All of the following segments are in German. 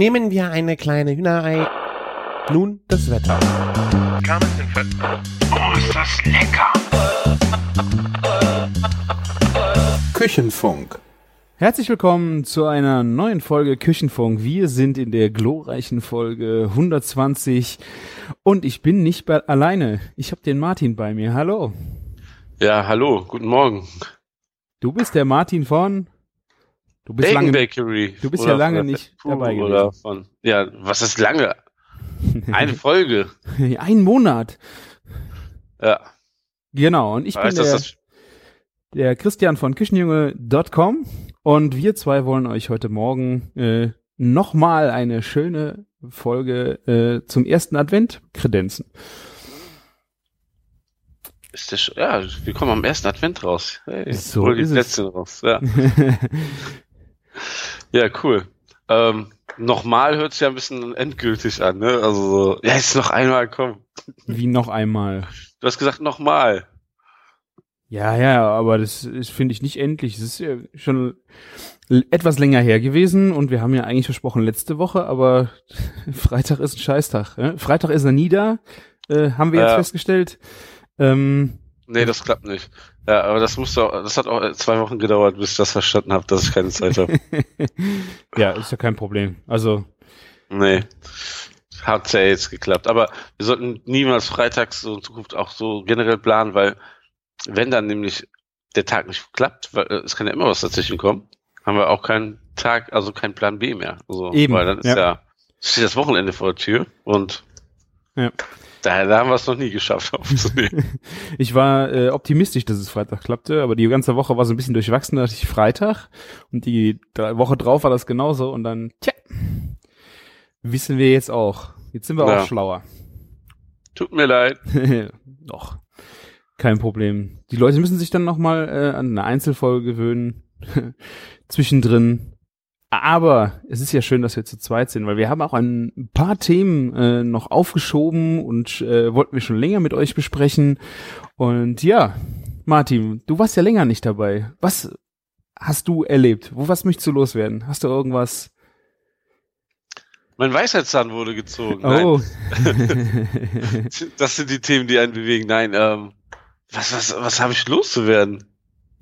Nehmen wir eine kleine Hühnerei. Nun das Wetter. Oh, ist das lecker! Küchenfunk. Herzlich willkommen zu einer neuen Folge Küchenfunk. Wir sind in der glorreichen Folge 120 und ich bin nicht bei, alleine. Ich habe den Martin bei mir. Hallo. Ja, hallo, guten Morgen. Du bist der Martin von Du bist Bacon lange Bakery. du bist Oder ja lange nicht Puh dabei Oder gewesen. von, ja, was ist lange? Eine Folge. ein Monat. Ja. Genau, und ich bin Weißt du, der, das, der Christian von Küchenjunge.com und wir zwei wollen euch heute Morgen äh, nochmal eine schöne Folge äh, zum ersten Advent kredenzen. ist das, ja, wir kommen am ersten Advent raus. Hey, So ist es. Plätzchen raus. Ja, ja cool. Ähm, nochmal hört sich ja ein bisschen endgültig an, ne? Also so, ja, jetzt noch einmal, komm. Wie noch einmal. Du hast gesagt nochmal. Ja, ja, aber das finde ich, nicht endlich. Es ist ja schon etwas länger her gewesen und wir haben ja eigentlich versprochen letzte Woche, aber Freitag ist ein Scheißtag. Äh? Freitag ist er nie da, äh, haben wir jetzt Ja. festgestellt. Ähm, Nee, das klappt nicht. Ja, aber das musste auch, das hat auch zwei Wochen gedauert, bis ich das verstanden habe, dass ich keine Zeit habe. ja, ist ja kein Problem. Also, Nee. Hat ja jetzt geklappt. Aber wir sollten niemals freitags so in Zukunft auch so generell planen, weil wenn dann nämlich der Tag nicht klappt, weil äh, es kann ja immer was dazwischen kommen, haben wir auch keinen Tag, also keinen Plan B mehr. Also, Eben, Weil dann ist ja. ja, steht das Wochenende vor der Tür und Ja. Da, da haben wir es noch nie geschafft aufzunehmen. ich war äh, optimistisch, dass es Freitag klappte, aber die ganze Woche war so ein bisschen durchwachsen, da dachte ich Freitag und die Woche drauf war das genauso und dann, tja, wissen wir jetzt auch. Jetzt sind wir Ja. auch schlauer. Tut mir leid. Doch. Kein Problem. Die Leute müssen sich dann nochmal äh, an eine Einzelfolge gewöhnen. Zwischendrin. Aber es ist ja schön, dass wir zu zweit sind, weil wir haben auch ein paar Themen äh, noch aufgeschoben und äh, wollten wir schon länger mit euch besprechen. Und ja, Martin, du warst ja länger nicht dabei. Was hast du erlebt? Wo was möchtest du loswerden? Hast du irgendwas? Mein Weisheitszahn wurde gezogen. Oh. Nein, das sind die Themen, die einen bewegen. Nein, ähm, was, was, was habe ich loszuwerden?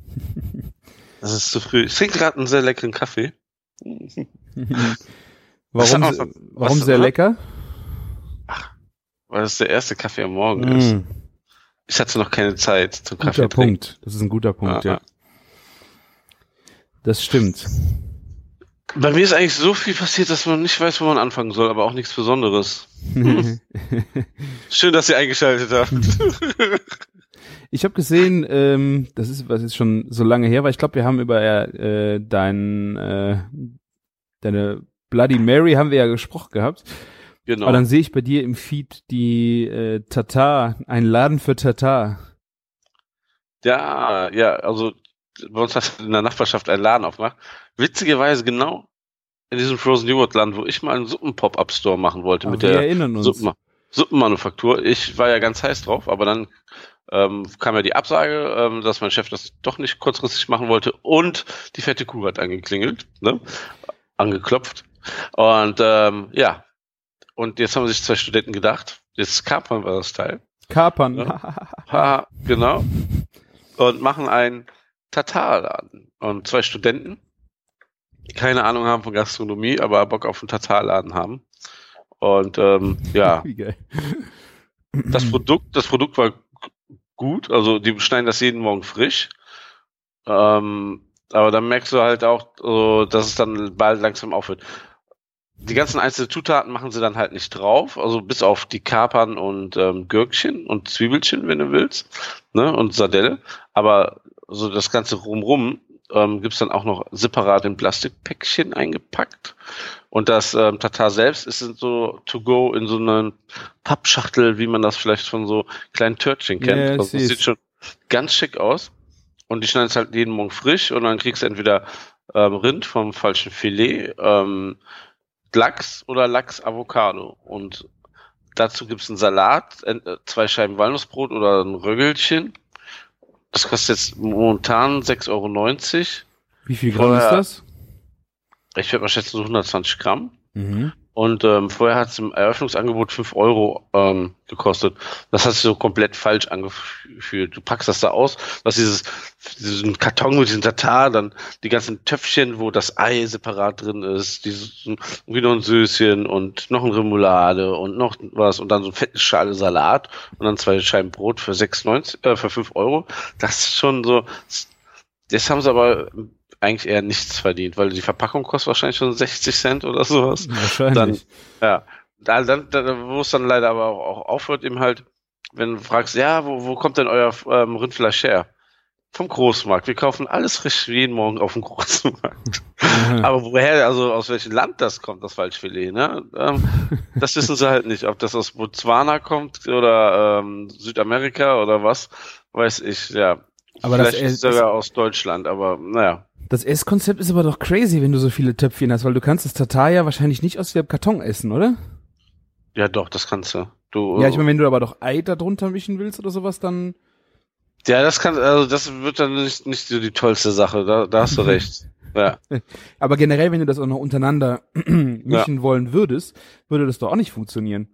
Das ist zu früh. Ich trinke gerade einen sehr leckeren Kaffee. Was warum noch- warum was- sehr was- lecker? Weil es der erste Kaffee am Morgen ist. Mm, Ich hatte noch keine Zeit zum Kaffee guter trinken. Punkt. Das ist ein guter Punkt, Ja, ja. Das stimmt. Bei mir ist eigentlich so viel passiert, dass man nicht weiß, wo man anfangen soll, aber auch nichts Besonderes. Schön, dass ihr eingeschaltet habt. Ich habe gesehen, ähm, das ist was jetzt schon so lange her war. Ich glaube, wir haben über äh, dein, äh, deine Bloody Mary haben wir ja gesprochen gehabt. genau. Aber dann sehe ich bei dir im Feed die äh, Tata, ein Laden für Tata. Ja, ja, also bei uns hat in der Nachbarschaft ein Laden aufgemacht. Witzigerweise genau in diesem Frozen Joghurt Land, wo ich mal einen Suppen-Pop-Up-Store machen wollte Aber mit wir der erinnern uns. Suppen Suppenmanufaktur. Ich war ja ganz heiß drauf, aber dann ähm, kam ja die Absage, ähm, dass mein Chef das doch nicht kurzfristig machen wollte und die fette Kuh hat angeklingelt, ne? angeklopft. Und ähm, ja, und jetzt haben sich zwei Studenten gedacht, jetzt kapern wir das Teil. Kapern. Haha, genau. Und machen einen Tatarladen. Und zwei Studenten, die keine Ahnung haben von Gastronomie, aber Bock auf einen Tatarladen haben. Und ähm, ja, das Produkt, das Produkt war gut, also die schneiden das jeden Morgen frisch. Ähm, aber dann merkst du halt auch, so, dass es dann bald langsam aufhört. Die ganzen einzelnen Zutaten machen sie dann halt nicht drauf, also bis auf die Kapern und ähm, Gürkchen und Zwiebelchen, wenn du willst, ne, und Sardelle. Aber so das ganze rumrum ähm, gibt's dann auch noch separat in Plastikpäckchen eingepackt. Und das ähm, Tatar selbst ist so to go in so einer Pappschachtel, wie man das vielleicht von so kleinen Törtchen kennt. Ja, also das sieht schon ganz schick aus. Und die schneiden es halt jeden Morgen frisch und dann kriegst du entweder ähm, Rind vom falschen Filet, ähm, Lachs oder Lachs Avocado. Und dazu gibt's einen Salat, äh, zwei Scheiben Walnussbrot oder ein Röggelchen. Das kostet jetzt momentan 6,90 Euro. Wie viel Gramm ist das? Ich würde mal schätzen, so 120 Gramm. Mhm. Und ähm, vorher hat es im Eröffnungsangebot 5 Euro ähm, gekostet. Das hat sich so komplett falsch angefühlt. Du packst das da aus, was dieses, diesen Karton mit diesem Tatar, dann die ganzen Töpfchen, wo das Ei separat drin ist, dieses, irgendwie noch ein Söschen und noch ein Remoulade und noch was und dann so ein fettes Schale Salat und dann zwei Scheiben Brot für 6,90, äh, für 5 Euro. Das ist schon so, das haben sie aber eigentlich eher nichts verdient, weil die Verpackung kostet wahrscheinlich schon 60 Cent oder sowas. Wahrscheinlich. Dann, ja. Da, dann, da, wo es dann leider aber auch, auch aufhört, eben halt, wenn du fragst, ja, wo, wo kommt denn euer ähm, Rindfleisch her? Vom Großmarkt. Wir kaufen alles frisch jeden Morgen auf dem Großmarkt. aber woher, also aus welchem Land das kommt, das Waldfilet, ne? Ähm, das wissen sie halt nicht. Ob das aus Botswana kommt oder ähm, Südamerika oder was, weiß ich, ja. Aber Vielleicht das, ist sogar aus Deutschland, aber naja. Das Esskonzept ist aber doch crazy, wenn du so viele Töpfchen hast, weil du kannst das Tatar ja wahrscheinlich nicht aus dem Karton essen, oder? Ja, doch, das kannst du. du Ja, ich meine, wenn du aber doch Ei da drunter mischen willst oder sowas, dann. Ja, das kann, also das wird dann nicht, nicht so die tollste Sache, da, da hast du recht. Ja. Aber generell, wenn du das auch noch untereinander mischen ja. wollen würdest, würde das doch auch nicht funktionieren.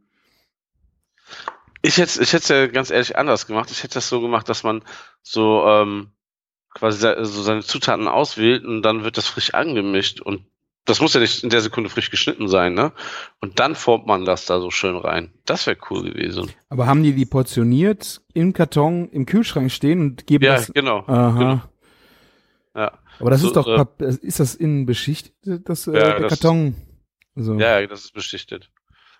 Ich hätte ich hätte ja ganz ehrlich anders gemacht. Ich hätte das so gemacht, dass man so ähm, quasi so seine Zutaten auswählt und dann wird das frisch angemischt und das muss ja nicht in der Sekunde frisch geschnitten sein, ne? Und dann formt man das da so schön rein. Das wäre cool gewesen. Aber haben die die portioniert im Karton im Kühlschrank stehen und geben ja, das? genau. Aha. genau. Ja. Aber das So, ist doch, äh, ist das innen beschichtet, das, äh, Ja, der das- Karton? So. Ja, ja, das ist beschichtet.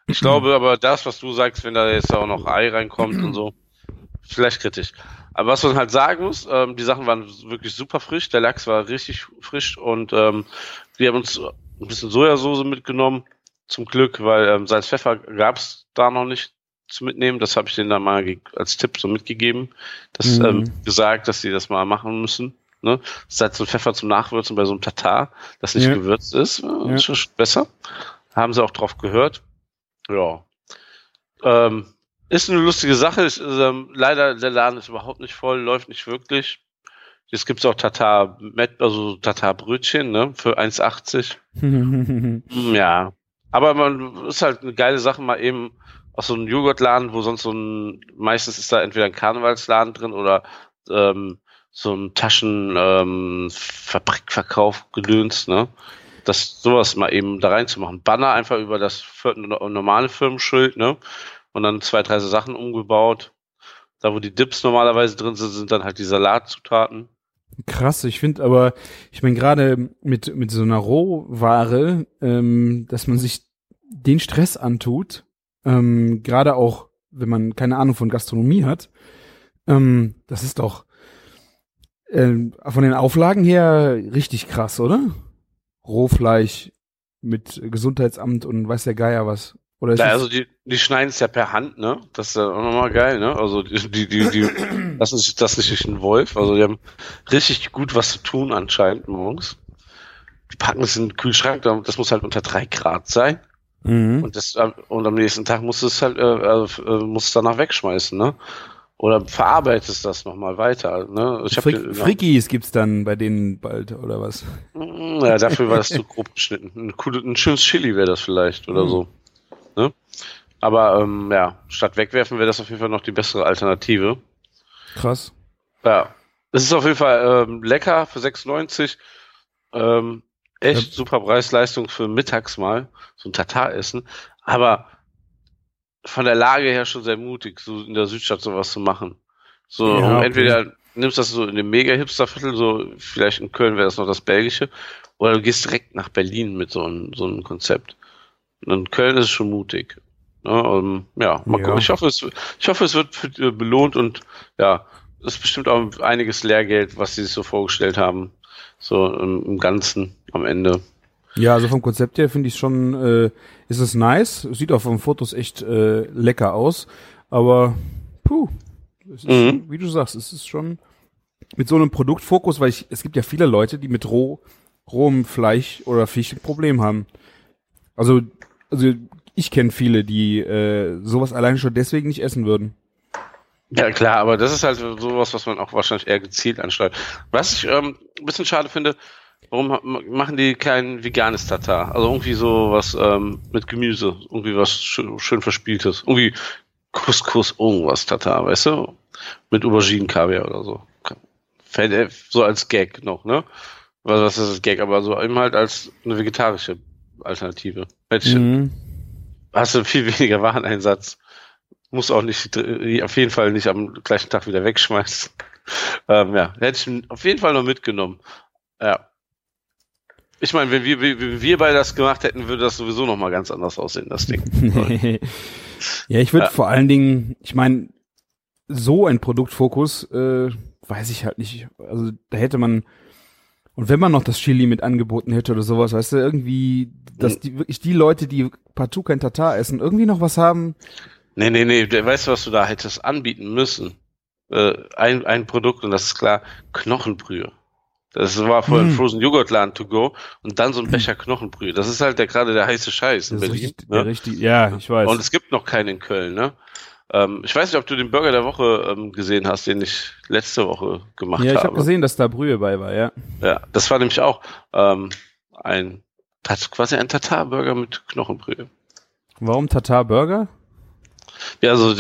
Ich glaube aber das, was du sagst, wenn da jetzt auch noch Ei reinkommt und so, vielleicht kritisch. Aber was man halt sagen muss, ähm, die Sachen waren wirklich super frisch, der Lachs war richtig frisch und ähm, wir haben uns ein bisschen Sojasauce mitgenommen, zum Glück, weil ähm, Salz, Pfeffer gab's da noch nicht zu mitnehmen. Das habe ich denen dann mal als Tipp so mitgegeben, das Mhm. ähm, gesagt, dass sie das mal machen müssen. Ne? Salz und Pfeffer zum Nachwürzen bei so einem Tatar, das nicht Ja. gewürzt ist, äh, Ja. ist schon besser. Haben sie auch drauf gehört. Ja. Ähm, ist eine lustige Sache. Ist, ähm, leider, der Laden ist überhaupt nicht voll, läuft nicht wirklich. Jetzt gibt's auch Tatar, also Tatar-Brötchen, ne, für 1,80. Hm, Ja. Aber man ist halt eine geile Sache, mal eben aus so einem Joghurtladen, wo sonst so ein, meistens ist da entweder ein Karnevalsladen drin oder ähm, so ein Taschen ähm, gedöns, ne? Das sowas mal eben da reinzumachen. Banner einfach über das normale Firmenschild, ne? Und dann zwei, drei so Sachen umgebaut. Da, wo die Dips normalerweise drin sind, sind dann halt die Salatzutaten. Krass, ich finde aber, ich meine gerade mit mit so einer Rohware, ähm, dass man sich den Stress antut, ähm, gerade auch wenn man keine Ahnung von Gastronomie hat, ähm, das ist doch ähm, von den Auflagen her richtig krass, oder? Rohfleisch mit Gesundheitsamt und weiß der Geier was. Ja, also die, die schneiden es ja per Hand, ne? Das ist ja auch nochmal geil, ne? Also die, die, die, die lassen sich das nicht durch den Wolf. Also die haben richtig gut was zu tun anscheinend morgens. Die packen es in den Kühlschrank, da- das muss halt unter drei Grad sein. mhm. Und das äh, und am nächsten Tag musst du es halt, äh, äh, äh, musst es danach wegschmeißen, ne? Oder verarbeitest das nochmal weiter, ne? Ich Frick, den- Frickis gibt's dann bei denen bald oder was? Ja, dafür war das zu grob geschnitten. Ein, ein schönes Chili wäre das vielleicht oder Mhm. so. Aber ähm, ja, statt wegwerfen wäre das auf jeden Fall noch die bessere Alternative. Krass. Ja. Es ist auf jeden Fall ähm, lecker für 6,90. Ähm, echt Ja. super Preis-Leistung für mittags mal. So ein Tatar-Essen. Aber von der Lage her schon sehr mutig, so in der Südstadt sowas zu machen. So, Ja, okay. entweder nimmst das so in dem Mega-Hipster-Viertel, so vielleicht in Köln wäre das noch das Belgische, oder du gehst direkt nach Berlin mit so einem, so einem Konzept. Und in Köln ist es schon mutig. Ja, ähm, ja mal Ja. gucken. Ich hoffe, es, ich hoffe, es wird für, äh, belohnt und ja, es ist bestimmt auch einiges Lehrgeld, was sie sich so vorgestellt haben. So im, im Ganzen am Ende. Ja, also vom Konzept her finde ich schon, äh, ist es nice. Sieht auch von Fotos echt äh, lecker aus. Aber puh, es ist, Mhm. wie du sagst, es ist schon mit so einem Produktfokus, weil ich, es gibt ja viele Leute, die mit roh, rohem Fleisch oder Fisch ein Problem haben. Also, also ich kenne viele, die äh, sowas allein schon deswegen nicht essen würden. Ja klar, aber das ist halt sowas, was man auch wahrscheinlich eher gezielt ansteuert. Was ich ähm, ein bisschen schade finde, Warum machen die kein veganes Tatar? Also irgendwie so was ähm, mit Gemüse, irgendwie was schön, schön verspieltes. Irgendwie Couscous, irgendwas Tatar, weißt du? Mit Auberginen-Kaviar oder so. Äh, so als Gag noch, ne? Was, was ist das Gag? Aber so eben halt als eine vegetarische Alternative. Hätte ich, Mhm. Hast du viel weniger Wareneinsatz. Muss auch nicht, äh, auf jeden Fall nicht am gleichen Tag wieder wegschmeißen. Ähm, ja, hätte ich auf jeden Fall noch mitgenommen. Ja. Ich meine, wenn wir, wenn wir beide das gemacht hätten, würde das sowieso noch mal ganz anders aussehen, das Ding. ja, ich würde Ja. vor allen Dingen, ich meine, so ein Produktfokus, äh, weiß ich halt nicht. Also da hätte man, und wenn man noch das Chili mit angeboten hätte oder sowas, weißt du, irgendwie, dass die wirklich die Leute, die partout kein Tatar essen, irgendwie noch was haben. Nee, nee, nee, weißt du, was du da hättest anbieten müssen? Äh, ein, ein Produkt, und das ist klar, Knochenbrühe. Das war vorhin Hm. Frozen Joghurtladen to go und dann so ein Becher Knochenbrühe. Das ist halt der, gerade der heiße Scheiß in Berlin. richtig, ne? richtig, ja, ich weiß. Und es gibt noch keinen in Köln, ne? Ähm, ich weiß nicht, ob du den Burger der Woche ähm, gesehen hast, den ich letzte Woche gemacht ja, ich habe habe. gesehen, dass da Brühe bei war, ja. Ja, das war nämlich auch ähm, ein quasi ein Tatar-Burger mit Knochenbrühe. Warum Tatar Burger? Ja, also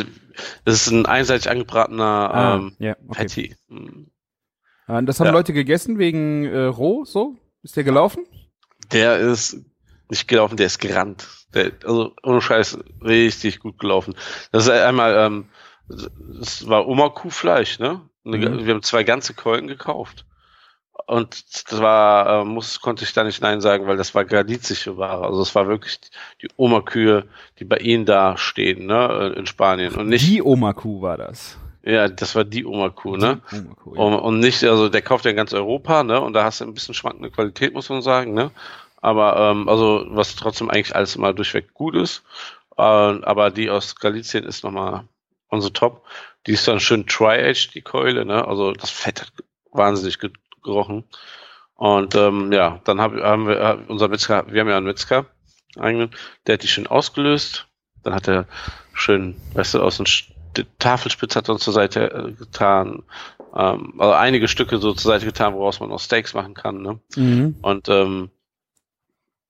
das ist ein einseitig angebratener Ah, ähm, ja, okay. Patty. Mm. Ah, das haben Ja. Leute gegessen wegen äh, roh, so? Ist der gelaufen? Der ist nicht gelaufen, der ist gerannt. Der, also ohne Scheiß, richtig gut gelaufen. Das ist einmal, ähm, das war Oma-Kuhfleisch, ne? Eine, Mhm. Wir haben zwei ganze Keulen gekauft. Und das war, äh, muss, konnte ich da nicht Nein sagen, weil das war galizische Ware. Also es war wirklich die Oma-Kühe, die bei ihnen da stehen, ne, in Spanien. Und nicht, Die Oma-Kuh war das. ja, das war die Oma-Kuh, ne? Oma-Kuh, ja. Und, und nicht, also der kauft ja in ganz Europa, ne? Und da hast du ein bisschen schwankende Qualität, muss man sagen, ne? Aber ähm, also was trotzdem eigentlich alles immer durchweg gut ist. Äh, aber die aus Galizien ist nochmal unsere Top. Die ist dann schön Tri-Age, die Keule, ne? Also das Fett hat wahnsinnig ge gerochen. Und ähm, ja, dann hab, haben wir äh, unser Metzger, wir haben ja einen Metzger eigenen, der hat die schön ausgelöst. Dann hat er schön, weißt du, aus dem Tafelspitze hat er uns zur Seite äh, getan. Ähm, also einige Stücke so zur Seite getan, woraus man noch Steaks machen kann. Ne? Mhm. Und ähm,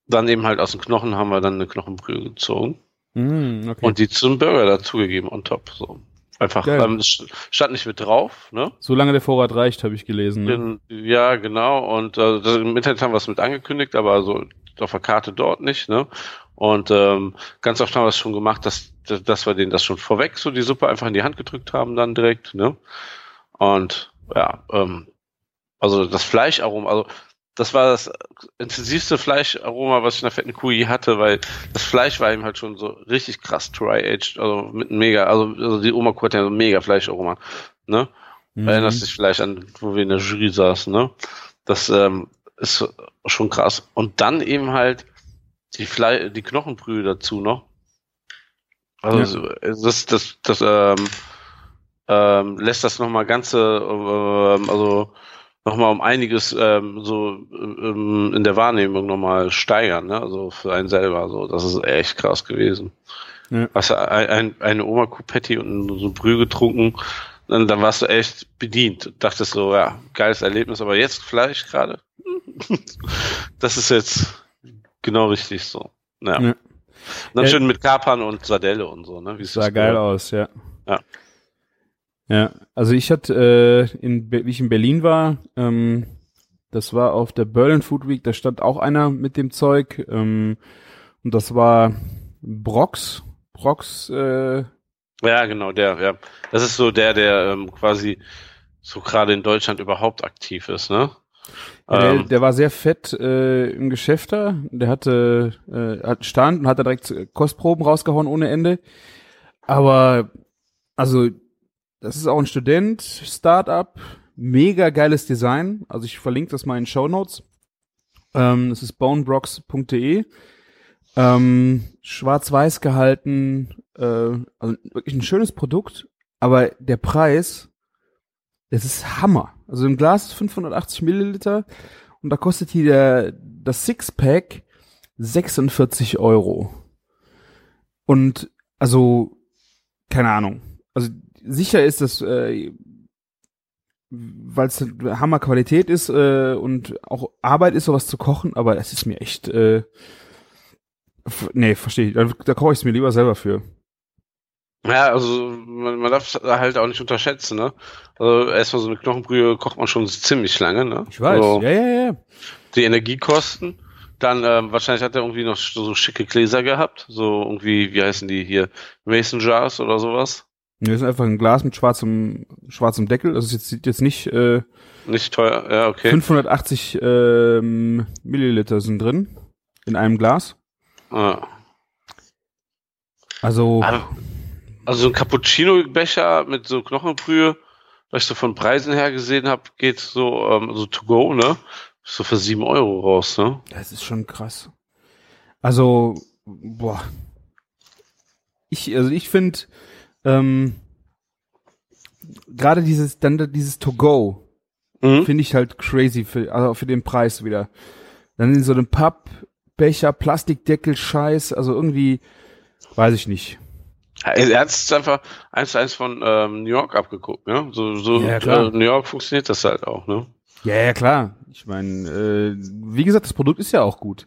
dann eben halt aus den Knochen haben wir dann eine Knochenbrühe gezogen Mhm, okay. und die zum Burger dazugegeben on top. So. Einfach, ähm, stand nicht mit drauf, ne? Solange der Vorrat reicht, habe ich gelesen. Ne? Den, ja, genau. Und äh, im Internet haben wir es mit angekündigt, aber so auf der Karte dort nicht, ne? Und ähm, ganz oft haben wir es schon gemacht, dass, dass, dass wir denen das schon vorweg so die Suppe einfach in die Hand gedrückt haben, dann direkt, ne? Und ja, ähm, also das Fleischaroma, also das war das intensivste Fleischaroma, was ich in der fetten Kuh je hatte, weil das Fleisch war eben halt schon so richtig krass dry-aged, also mit einem mega, also, also die Oma Kuh hat ja so mega Fleischaroma, ne? Mhm. Erinnerst dich vielleicht an, wo wir in der Jury saßen, ne? Das ähm, ist schon krass. Und dann eben halt die Fle die Knochenbrühe dazu noch. Also das, das, das ähm, ähm, lässt das nochmal ganze, ähm, also nochmal um einiges ähm, so ähm, in der Wahrnehmung nochmal steigern, ne? Also für einen selber. So, das ist echt krass gewesen. Ja. Hast du ein, ein, eine Oma Coupetti und so Brühe getrunken, dann, dann warst du echt bedient. Dachtest so, ja, geiles Erlebnis, aber jetzt Fleisch gerade. das ist jetzt genau richtig so. Ja. Ja. Dann Ja. schön mit Kapern und Sardelle und so, ne? Wie sah geil aus, ja. Ja. Ja, also ich hatte, äh, in, wie ich in Berlin war, ähm, das war auf der Berlin Food Week, da stand auch einer mit dem Zeug, ähm, und das war Brox, Brox, äh, Ja, genau, der, ja. Das ist so der, der ähm, quasi so gerade in Deutschland überhaupt aktiv ist, ne? Ja, der, Ähm, der war sehr fett äh, im Geschäft da. Der hatte äh, hat stand und hat da direkt Kostproben rausgehauen ohne Ende. Aber also das ist auch ein Student, Startup, mega geiles Design. Also ich verlinke das mal in Show Notes. Ähm, das ist bonebrox.de. Ähm, Schwarz-Weiß gehalten, äh, also wirklich ein schönes Produkt, aber der Preis, das ist Hammer. Also ein Glas ist 580 Milliliter und da kostet hier der, das Sixpack 46 Euro. Und also, keine Ahnung. Also sicher ist das, äh, weil es Hammerqualität ist äh, und auch Arbeit ist, sowas zu kochen, aber es ist mir echt, äh, nee, verstehe ich. Da, da koche ich es mir lieber selber für. Ja, also man, man darf es halt auch nicht unterschätzen, ne? Also erstmal so eine Knochenbrühe kocht man schon ziemlich lange, ne? Ich weiß. So, Ja, ja, ja. Die Energiekosten. Dann ähm, wahrscheinlich hat er irgendwie noch so, so schicke Gläser gehabt. So irgendwie, wie heißen die hier? Mason Jars oder sowas. Das ist einfach ein Glas mit schwarzem, schwarzem Deckel. Also es jetzt, sieht jetzt nicht äh, Nicht teuer, ja, okay. 580 ähm, Milliliter sind drin in einem Glas. Ja. Also Also so ein Cappuccino-Becher mit so Knochenbrühe, was ich so von Preisen her gesehen habe, geht so, ähm, so to go, ne? So für sieben Euro raus, ne? Das ist schon krass. Also, boah. Ich, also ich finde, ähm, gerade dieses, dann dieses To-Go, Mhm. finde ich halt crazy für, also für den Preis wieder. Dann in so einem Pappbecher, Plastikdeckel, Scheiß, also irgendwie, weiß ich nicht. Er hat es einfach eins zu eins von ähm, New York abgeguckt, ne? So, so Ja, äh, New York funktioniert das halt auch, ne? Ja, ja, klar. Ich meine, äh, wie gesagt, das Produkt ist ja auch gut.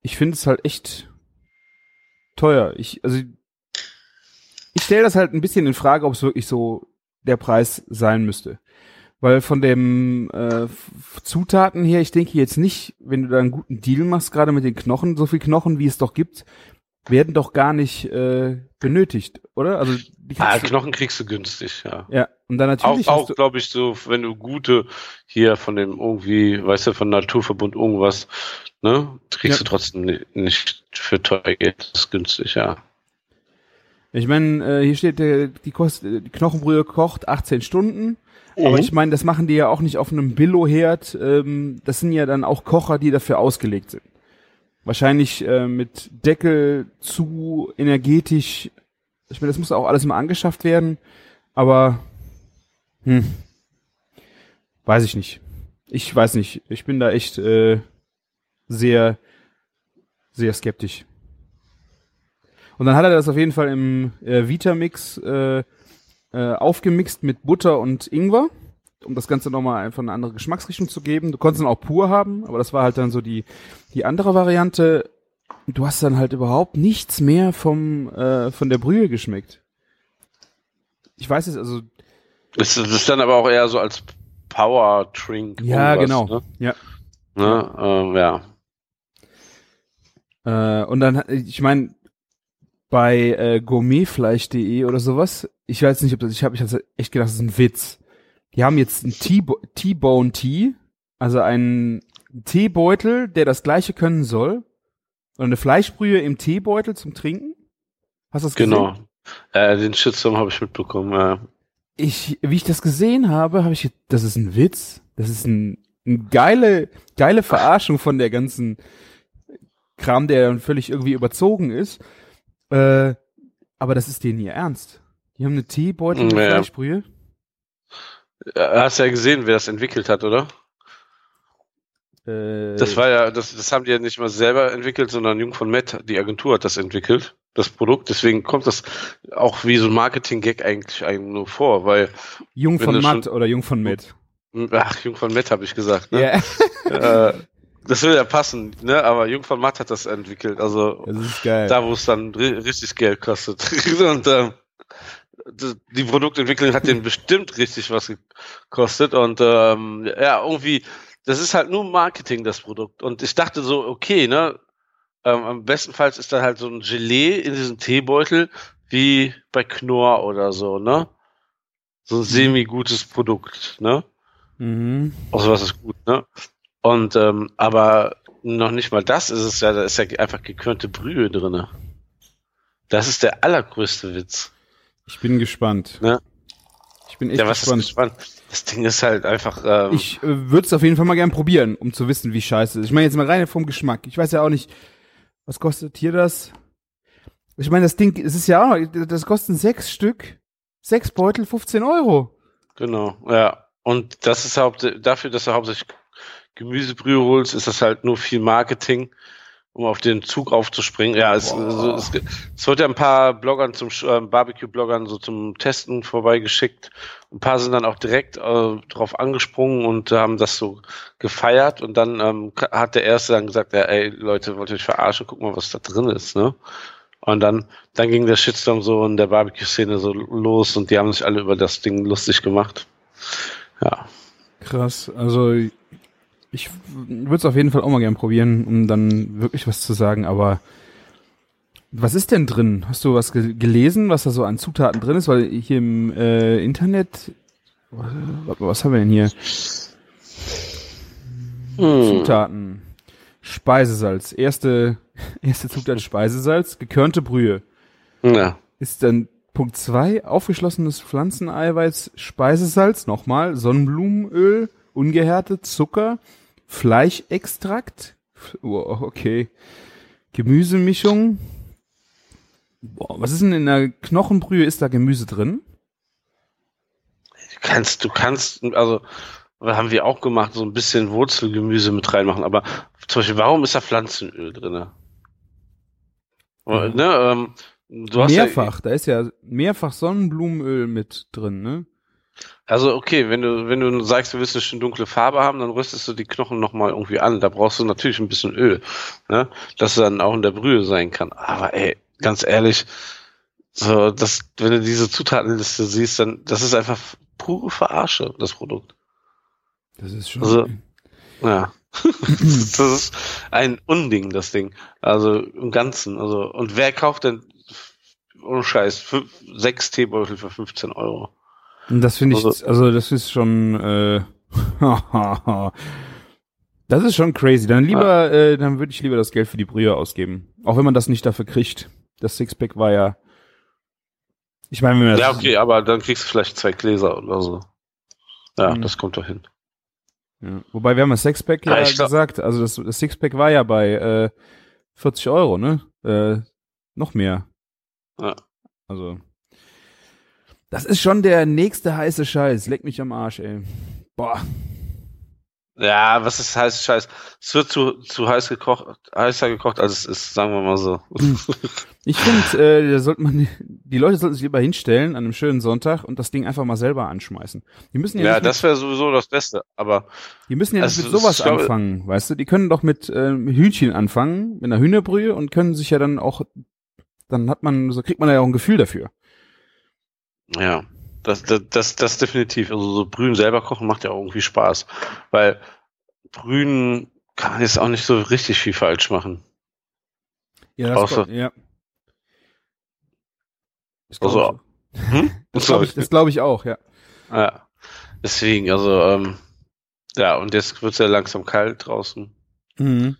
Ich finde es halt echt teuer. Ich, also, ich stelle das halt ein bisschen in Frage, ob es wirklich so der Preis sein müsste. Weil von dem äh, Zutaten her, ich denke jetzt nicht, wenn du da einen guten Deal machst, gerade mit den Knochen, so viel Knochen, wie es doch gibt, werden doch gar nicht äh, benötigt, oder? Also die Ah, Knochen kriegst du günstig, ja. ja, und dann Auch, natürlich auch du, glaube ich, so, wenn du gute hier von dem irgendwie, weißt du, von Naturverbund irgendwas, ne, kriegst Ja. du trotzdem ni- nicht für teuer Geld. Das ist günstig, ja. Ich meine, äh, hier steht, äh, die, Kost, äh, die Knochenbrühe kocht 18 Stunden. Aber Mhm. ich meine, das machen die ja auch nicht auf einem Billo-Herd. Ähm, das sind ja dann auch Kocher, die dafür ausgelegt sind. Wahrscheinlich äh, mit Deckel zu energetisch. Ich meine, das muss auch alles mal angeschafft werden. Aber, hm, weiß ich nicht. Ich weiß nicht. Ich bin da echt äh, sehr, sehr skeptisch. Und dann hat er das auf jeden Fall im äh, Vitamix äh, äh, aufgemixt mit Butter und Ingwer, um das Ganze nochmal einfach eine andere Geschmacksrichtung zu geben. Du konntest dann auch pur haben, aber das war halt dann so die, die andere Variante. Du hast dann halt überhaupt nichts mehr vom, äh, von der Brühe geschmeckt. Ich weiß es, also, Das, ist- dann aber auch eher so als Power Drink. ja, genau. Ja. Ne? Ne? Ähm, ja. Äh, und dann, ich meine, bei äh, gourmetfleisch.de oder sowas, ich weiß nicht, ob das, ich habe ich hab echt gedacht, das ist ein Witz. Die haben jetzt einen T-Bo- T-Bone Tea, also einen Teebeutel, der das gleiche können soll. Und eine Fleischbrühe im Teebeutel zum Trinken. Hast du das gesehen? Genau. Äh, den Shitstorm habe ich mitbekommen, ja. ich, wie ich das gesehen habe, habe ich, das ist ein Witz. Das ist ein, ein geile, geile Verarschung von der ganzen Kram, der dann völlig irgendwie überzogen ist. Äh, aber das ist denen ihr Ernst. Die haben eine Teebeutel mit Ja. Fleischbrühe. Ja, Hast ja gesehen, wer das entwickelt hat, oder? Äh, Das war ja, das, das haben die ja nicht mal selber entwickelt, sondern Jung von Met, die Agentur hat das entwickelt, das Produkt. Deswegen kommt das auch wie so ein Marketing-Gag eigentlich, eigentlich nur vor, weil, Jung von Matt oder Jung von Met. ach, Jung von Met habe ich gesagt, ne? Ja, äh, das würde ja passen, ne? Aber Jung von Matt hat das entwickelt, also das ist geil. da, wo es dann ri- richtig Geld kostet. Und ähm, die Produktentwicklung hat denen bestimmt richtig was gekostet und ähm, ja, irgendwie, das ist halt nur Marketing, das Produkt. Und ich dachte so, okay, ne, ähm, am bestenfalls ist da halt so ein Gelee in diesem Teebeutel, wie bei Knorr oder so, ne? So ein semi-gutes Produkt, ne? Mhm. Auch sowas ist gut, ne? Und ähm, aber noch nicht mal das ist es ja, da ist ja einfach gekörnte Brühe drinne. Das ist der allergrößte Witz. Ich bin gespannt. Ne? Ich bin echt Ja, gespannt. gespannt. Das Ding ist halt einfach. Ähm, Ich äh, würde es auf jeden Fall mal gern probieren, um zu wissen, wie scheiße es ist. Ich meine jetzt mal rein vom Geschmack. Ich weiß ja auch nicht, was kostet hier das? Ich meine, das Ding, es ist ja auch, noch- das kosten sechs Stück, sechs Beutel, 15 Euro. genau, ja. Und das ist haupt dafür, dass du hauptsächlich Gemüsebrühe holst, ist das halt nur viel Marketing um auf den Zug aufzuspringen. Ja, es, also, es, es wird ja ein paar Bloggern zum äh, Barbecue-Bloggern so zum Testen vorbeigeschickt. Ein paar sind dann auch direkt äh, drauf angesprungen und haben das so gefeiert. Und dann ähm, hat der erste dann gesagt, ja, ey Leute, wollt ihr euch verarschen? Guck mal, was da drin ist, ne? Und dann, dann ging der Shitstorm so in der Barbecue-Szene so los und die haben sich alle über das Ding lustig gemacht. Ja. Krass. Also ich würde es auf jeden Fall auch mal gern probieren, um dann wirklich was zu sagen, aber was ist denn drin? Hast du was ge gelesen, was da so an Zutaten drin ist? Weil hier im äh, Internet, was, was haben wir denn hier? Hm. Zutaten. Speisesalz. Erste, erste Zutat Speisesalz, gekörnte Brühe. Ja. Ist dann Punkt zwei aufgeschlossenes Pflanzeneiweiß, Speisesalz, nochmal, Sonnenblumenöl, ungehärtet, Zucker, Fleischextrakt, oh, okay, Gemüsemischung. Boah, was ist denn in der Knochenbrühe? Ist da Gemüse drin? Du kannst, du kannst, also haben wir auch gemacht, so ein bisschen Wurzelgemüse mit reinmachen. Aber zum Beispiel, warum ist da Pflanzenöl drin? Mhm. Ne, ähm, mehrfach, ja, da ist ja mehrfach Sonnenblumenöl mit drin, ne? Also okay, wenn du wenn du sagst, du willst eine schön dunkle Farbe haben, dann rüstest du die Knochen nochmal irgendwie an. Da brauchst du natürlich ein bisschen Öl, ne? dass es dann auch in der Brühe sein kann. Aber ey, ganz ehrlich, so das, wenn du diese Zutatenliste siehst, dann das ist einfach pure Verarsche, das Produkt. Das ist schon. Also, ja. das ist ein Unding, das Ding. Also im Ganzen. Also und wer kauft denn ohne Scheiß fünf, sechs Teebeutel für 15 Euro? Das finde ich, also, also das ist schon, äh, das ist schon crazy. Dann lieber, äh, dann würde ich lieber das Geld für die Brühe ausgeben. Auch wenn man das nicht dafür kriegt. Das Sixpack war ja, ich meine, wenn man Ja, okay, aber dann kriegst du vielleicht zwei Gläser oder so. Ja, mhm. das kommt doch hin. Ja. Wobei, wir haben das Sixpack ja, ja gesagt, also das, das Sixpack war ja bei äh, 40 Euro, ne? Äh, noch mehr. Ja. Also. Das ist schon der nächste heiße Scheiß. Leck mich am Arsch, ey. Boah. Ja, was ist heiße Scheiß? Es wird zu, zu heiß gekocht, heißer gekocht, als es ist, sagen wir mal so. Ich finde, äh, da sollte man, die Leute sollten sich lieber hinstellen an einem schönen Sonntag und das Ding einfach mal selber anschmeißen. Die müssen ja, ja das wäre sowieso das Beste, aber. Die müssen ja also, nicht mit sowas anfangen, weißt du? Die können doch mit, äh, mit Hühnchen anfangen, mit einer Hühnerbrühe und können sich ja dann auch, dann hat man, so kriegt man ja auch ein Gefühl dafür. Ja, das, das, das, das definitiv. Also so Brühen selber kochen macht ja auch irgendwie Spaß. Weil Brühen kann man jetzt auch nicht so richtig viel falsch machen. Ja, das Außer, ja. Das also, hm? das glaube ich, glaub ich auch, ja. Ja. Deswegen, also, ähm, ja, und jetzt wird es ja langsam kalt draußen. Mhm.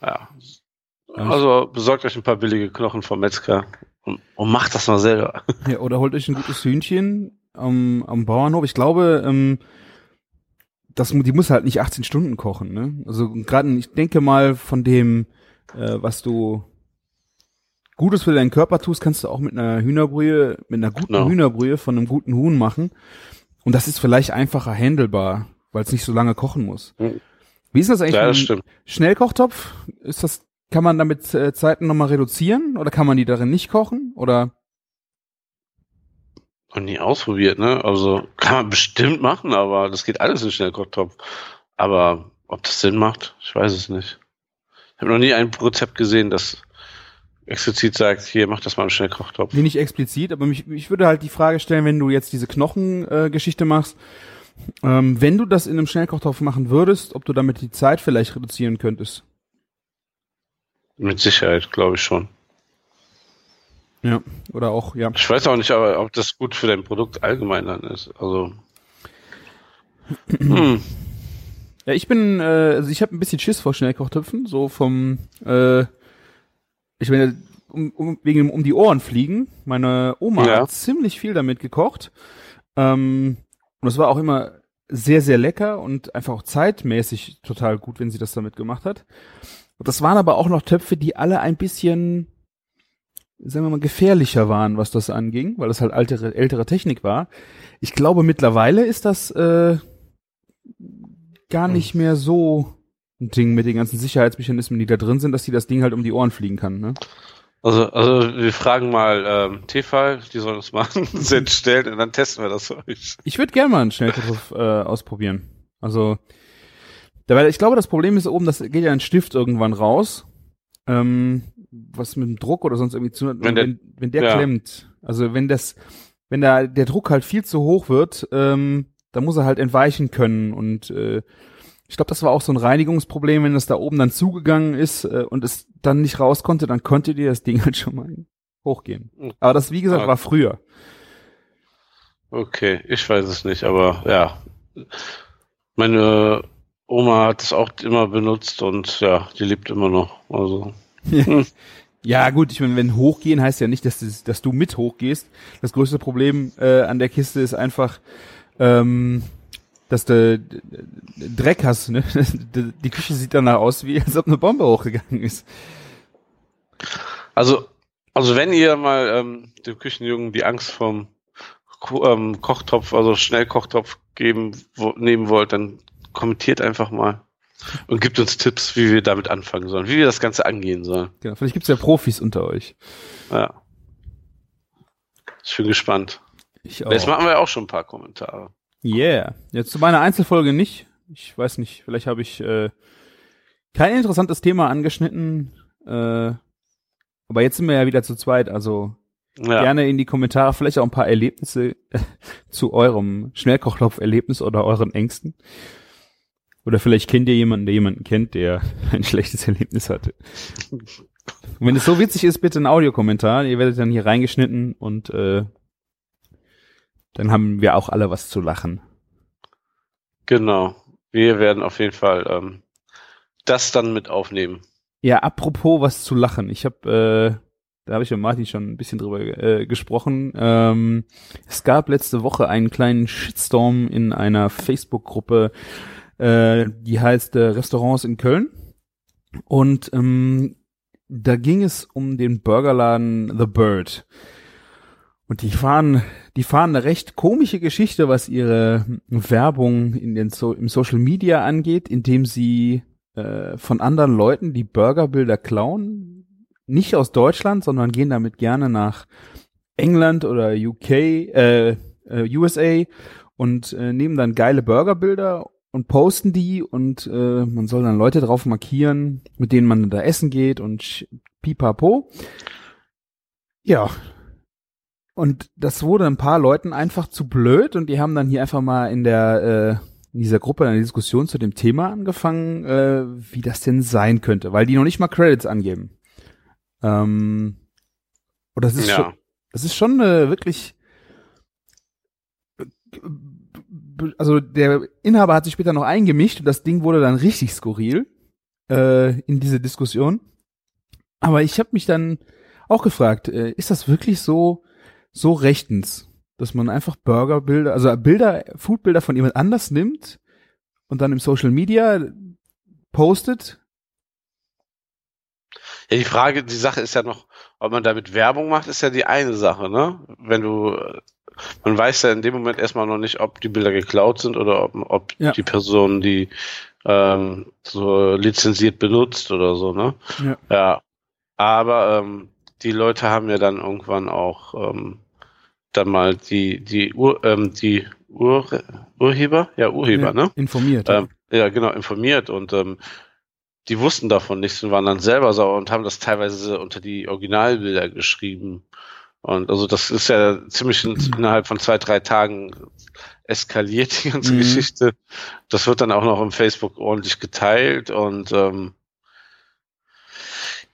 Ja. Also besorgt euch ein paar billige Knochen vom Metzger. Und, und macht das mal selber. Ja, oder holt euch ein gutes Hühnchen am, am Bauernhof. Ich glaube, ähm, das, die muss halt nicht 18 Stunden kochen. Ne? Also gerade, ich denke mal, von dem, äh, was du Gutes für deinen Körper tust, kannst du auch mit einer Hühnerbrühe, mit einer guten no. Hühnerbrühe von einem guten Huhn machen. Und das ist vielleicht einfacher handelbar, weil es nicht so lange kochen muss. Hm. Wie ist das eigentlich? Ja, das Schnellkochtopf? Ist das kann man damit äh, Zeiten nochmal reduzieren oder kann man die darin nicht kochen? Oder? Noch nie ausprobiert, ne? Also kann man bestimmt machen, aber das geht alles in Schnellkochtopf. Aber ob das Sinn macht, ich weiß es nicht. Ich habe noch nie ein Rezept gesehen, das explizit sagt, hier mach das mal im Schnellkochtopf. Nee, nicht explizit, aber mich, ich würde halt die Frage stellen, wenn du jetzt diese Knochengeschichte äh, machst, ähm, wenn du das in einem Schnellkochtopf machen würdest, ob du damit die Zeit vielleicht reduzieren könntest. Mit Sicherheit, glaube ich schon. Ja, oder auch, ja. Ich weiß auch nicht, aber ob das gut für dein Produkt allgemein dann ist. Also. hm. Ja, ich bin, äh, also ich habe ein bisschen Schiss vor Schnellkochtöpfen, so vom, äh, ich meine, um, um, wegen um die Ohren fliegen. Meine Oma ja. hat ziemlich viel damit gekocht. Ähm, und es war auch immer sehr, sehr lecker und einfach auch zeitmäßig total gut, wenn sie das damit gemacht hat. Das waren aber auch noch Töpfe, die alle ein bisschen, sagen wir mal, gefährlicher waren, was das anging, weil das halt ältere, ältere Technik war. Ich glaube, mittlerweile ist das äh, gar nicht mehr so Ding mit den ganzen Sicherheitsmechanismen, die da drin sind, dass die das Ding halt um die Ohren fliegen kann, ne? Also, also wir fragen mal ähm, Tefal, die sollen uns mal einen Set stellen und dann testen wir das für euch. Ich würde gerne mal einen Schnellkopf äh, ausprobieren. Also, weil ich glaube, das Problem ist oben, das geht ja ein Stift irgendwann raus. Ähm, was mit dem Druck oder sonst irgendwie zu Wenn der- wenn, wenn der ja. klemmt. Also wenn das, wenn da der Druck halt viel zu hoch wird, ähm, da muss er halt entweichen können und äh, ich glaube, das war auch so ein Reinigungsproblem, wenn das da oben dann zugegangen ist äh, und es dann nicht raus konnte, dann konnte dir das Ding halt schon mal hochgehen. Aber das, wie gesagt, Ah. war früher. Okay, ich weiß es nicht, aber ja. Meine Oma hat es auch immer benutzt und ja, die lebt immer noch. Also Ja, gut, ich meine, wenn hochgehen heißt ja nicht, dass, das, dass du mit hochgehst. Das größte Problem äh, an der Kiste ist einfach, ähm, dass du Dreck hast. Ne? Die die Küche sieht danach aus, wie als ob eine Bombe hochgegangen ist. Also, also wenn ihr mal ähm, dem Küchenjungen die Angst vom Ko ähm, Kochtopf, also Schnellkochtopf geben, wo, nehmen wollt, dann kommentiert einfach mal und gibt uns Tipps, wie wir damit anfangen sollen, wie wir das Ganze angehen sollen. Genau, vielleicht gibt's ja Profis unter euch. Ja. Ich bin gespannt. Ich Jetzt auch. machen wir auch schon ein paar Kommentare. Yeah. Jetzt zu meiner Einzelfolge nicht. Ich weiß nicht, vielleicht habe ich äh, kein interessantes Thema angeschnitten. Äh, aber jetzt sind wir ja wieder zu zweit, also Ja. gerne in die Kommentare vielleicht auch ein paar Erlebnisse zu eurem Schnellkochtopf-Erlebnis oder euren Ängsten. Oder vielleicht kennt ihr jemanden, der jemanden kennt, der ein schlechtes Erlebnis hatte. Und wenn es so witzig ist, bitte ein Audiokommentar. Ihr werdet dann hier reingeschnitten und äh, dann haben wir auch alle was zu lachen. Genau. Wir werden auf jeden Fall ähm, das dann mit aufnehmen. Ja, apropos was zu lachen. Ich habe, äh, da habe ich mit Martin schon ein bisschen drüber äh, gesprochen. Ähm, es gab letzte Woche einen kleinen Shitstorm in einer Facebook-Gruppe, äh, die heißt äh, Restaurants in Köln. Und ähm, da ging es um den Burgerladen The Bird. Und die fahren, die fahren eine recht komische Geschichte, was ihre Werbung in den so im Social Media angeht, indem sie äh, von anderen Leuten die Burgerbilder klauen. Nicht aus Deutschland, sondern gehen damit gerne nach England oder UK, äh, äh, USA und äh, nehmen dann geile Burgerbilder und posten die und äh, man soll dann Leute drauf markieren, mit denen man da essen geht und pipapo. Ja. Und das wurde ein paar Leuten einfach zu blöd und die haben dann hier einfach mal in der äh, in dieser Gruppe eine Diskussion zu dem Thema angefangen, äh, wie das denn sein könnte, weil die noch nicht mal Credits angeben. Ähm, und das ist schon, Ja. das ist schon äh, wirklich also der Inhaber hat sich später noch eingemischt und das Ding wurde dann richtig skurril äh, in diese Diskussion. Aber ich habe mich dann auch gefragt, äh, ist das wirklich so so rechtens, dass man einfach Burgerbilder, also Bilder, Foodbilder von jemand anders nimmt und dann im Social Media postet? Ja, die Frage, die Sache ist ja noch, ob man damit Werbung macht, ist ja die eine Sache, ne? Wenn du, man weiß ja in dem Moment erstmal noch nicht, ob die Bilder geklaut sind oder ob, ob Ja. die Person die ähm, so lizenziert benutzt oder so, ne? Ja. Ja. Aber ähm, die Leute haben ja dann irgendwann auch ähm, dann mal die, die Ur, ähm, die Ur, Urheber, ja, Urheber, Ja, ne? Informiert. Ähm, ja, genau, informiert und ähm, die wussten davon nichts und waren dann selber sauer und haben das teilweise unter die Originalbilder geschrieben. Und also das ist ja ziemlich in, innerhalb von zwei, drei Tagen eskaliert, die ganze Mhm. Geschichte. Das wird dann auch noch im Facebook ordentlich geteilt und ähm,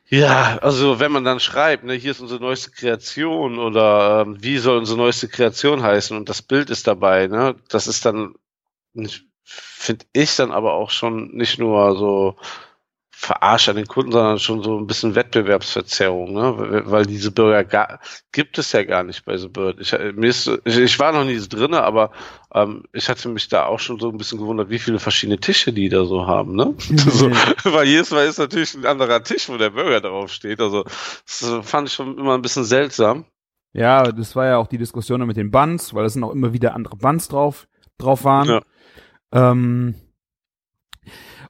ja, also wenn man dann schreibt, ne, hier ist unsere neueste Kreation oder ähm, wie soll unsere neueste Kreation heißen und das Bild ist dabei, ne, das ist dann finde ich dann aber auch schon nicht nur so verarscht an den Kunden, sondern schon so ein bisschen Wettbewerbsverzerrung, ne? Weil- diese Burger gar, gibt es ja gar nicht bei The Bird. Ich, äh, mir ist, ich, ich war noch nie so drinne, aber ähm, ich hatte mich da auch schon so ein bisschen gewundert, wie viele verschiedene Tische die da so haben, ne? so, weil jedes Mal ist natürlich ein anderer Tisch, wo der Burger drauf steht. Also das fand ich schon immer ein bisschen seltsam. Ja, das war ja auch die Diskussion mit den Buns, weil es sind auch immer wieder andere Buns drauf, drauf waren. Ja. Ähm,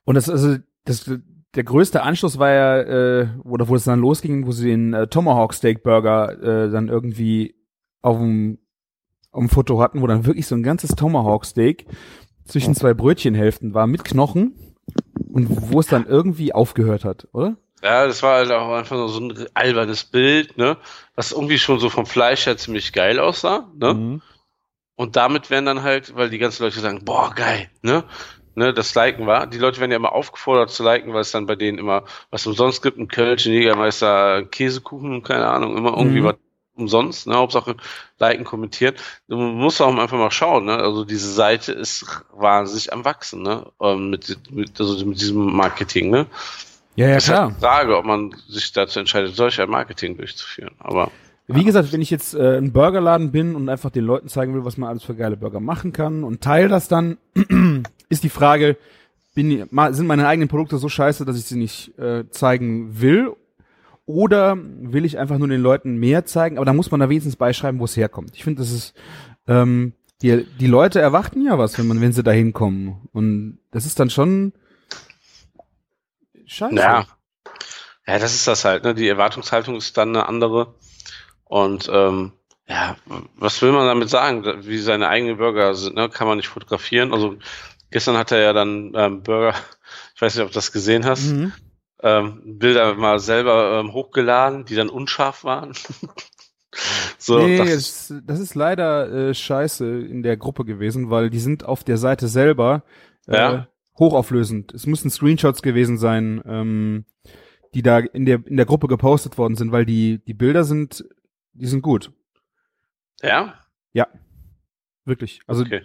und das, also, das, der größte Anschluss war ja, äh, oder wo es dann losging, wo sie den äh, Tomahawk Steak Burger äh, dann irgendwie auf dem, Foto hatten, wo dann wirklich so ein ganzes Tomahawk Steak zwischen zwei Brötchenhälften war mit Knochen und wo es dann irgendwie aufgehört hat, oder? Ja, das war halt auch einfach nur so ein albernes Bild, ne? Was irgendwie schon so vom Fleisch her ziemlich geil aussah, ne? Mhm. Und damit werden dann halt, weil die ganzen Leute sagen, boah, geil, ne? Ne, das Liken war. Die Leute werden ja immer aufgefordert zu liken, weil es dann bei denen immer was umsonst gibt, ein Kölsch, ein Jägermeister, Käsekuchen, keine Ahnung, immer irgendwie Mhm. was umsonst, ne? Hauptsache liken, kommentieren. Du musst auch einfach mal schauen, ne? Also diese Seite ist wahnsinnig am wachsen, ne? Ähm, mit, mit, also mit diesem Marketing, ne? Ja, ja, Es ist halt klar. Frage, ob man sich dazu entscheidet, solch ein Marketing durchzuführen. Aber Wie gesagt, wenn ich jetzt äh, ein Burgerladen bin und einfach den Leuten zeigen will, was man alles für geile Burger machen kann und teile das dann, ist die Frage, bin, sind meine eigenen Produkte so scheiße, dass ich sie nicht äh, zeigen will? Oder will ich einfach nur den Leuten mehr zeigen? Aber da muss man da wenigstens beischreiben, wo es herkommt. Ich finde, das ist, ähm, die, die Leute erwarten ja was, wenn man, wenn sie da hinkommen. Und das ist dann schon scheiße. ja, ja, das ist das halt. Ne? Die Erwartungshaltung ist dann eine andere. Und ähm, ja, was will man damit sagen? Wie seine eigenen Burger sind, ne? kann man nicht fotografieren. Also gestern hat er ja dann ähm, Burger, ich weiß nicht, ob du das gesehen hast, Mhm. ähm, Bilder mal selber ähm, hochgeladen, die dann unscharf waren. so, nee, das, das, das ist leider äh, scheiße in der Gruppe gewesen, weil die sind auf der Seite selber äh, Ja. hochauflösend. Es müssen Screenshots gewesen sein, ähm, die da in der in der Gruppe gepostet worden sind, weil die die Bilder sind die sind gut, ja, wirklich. Also okay.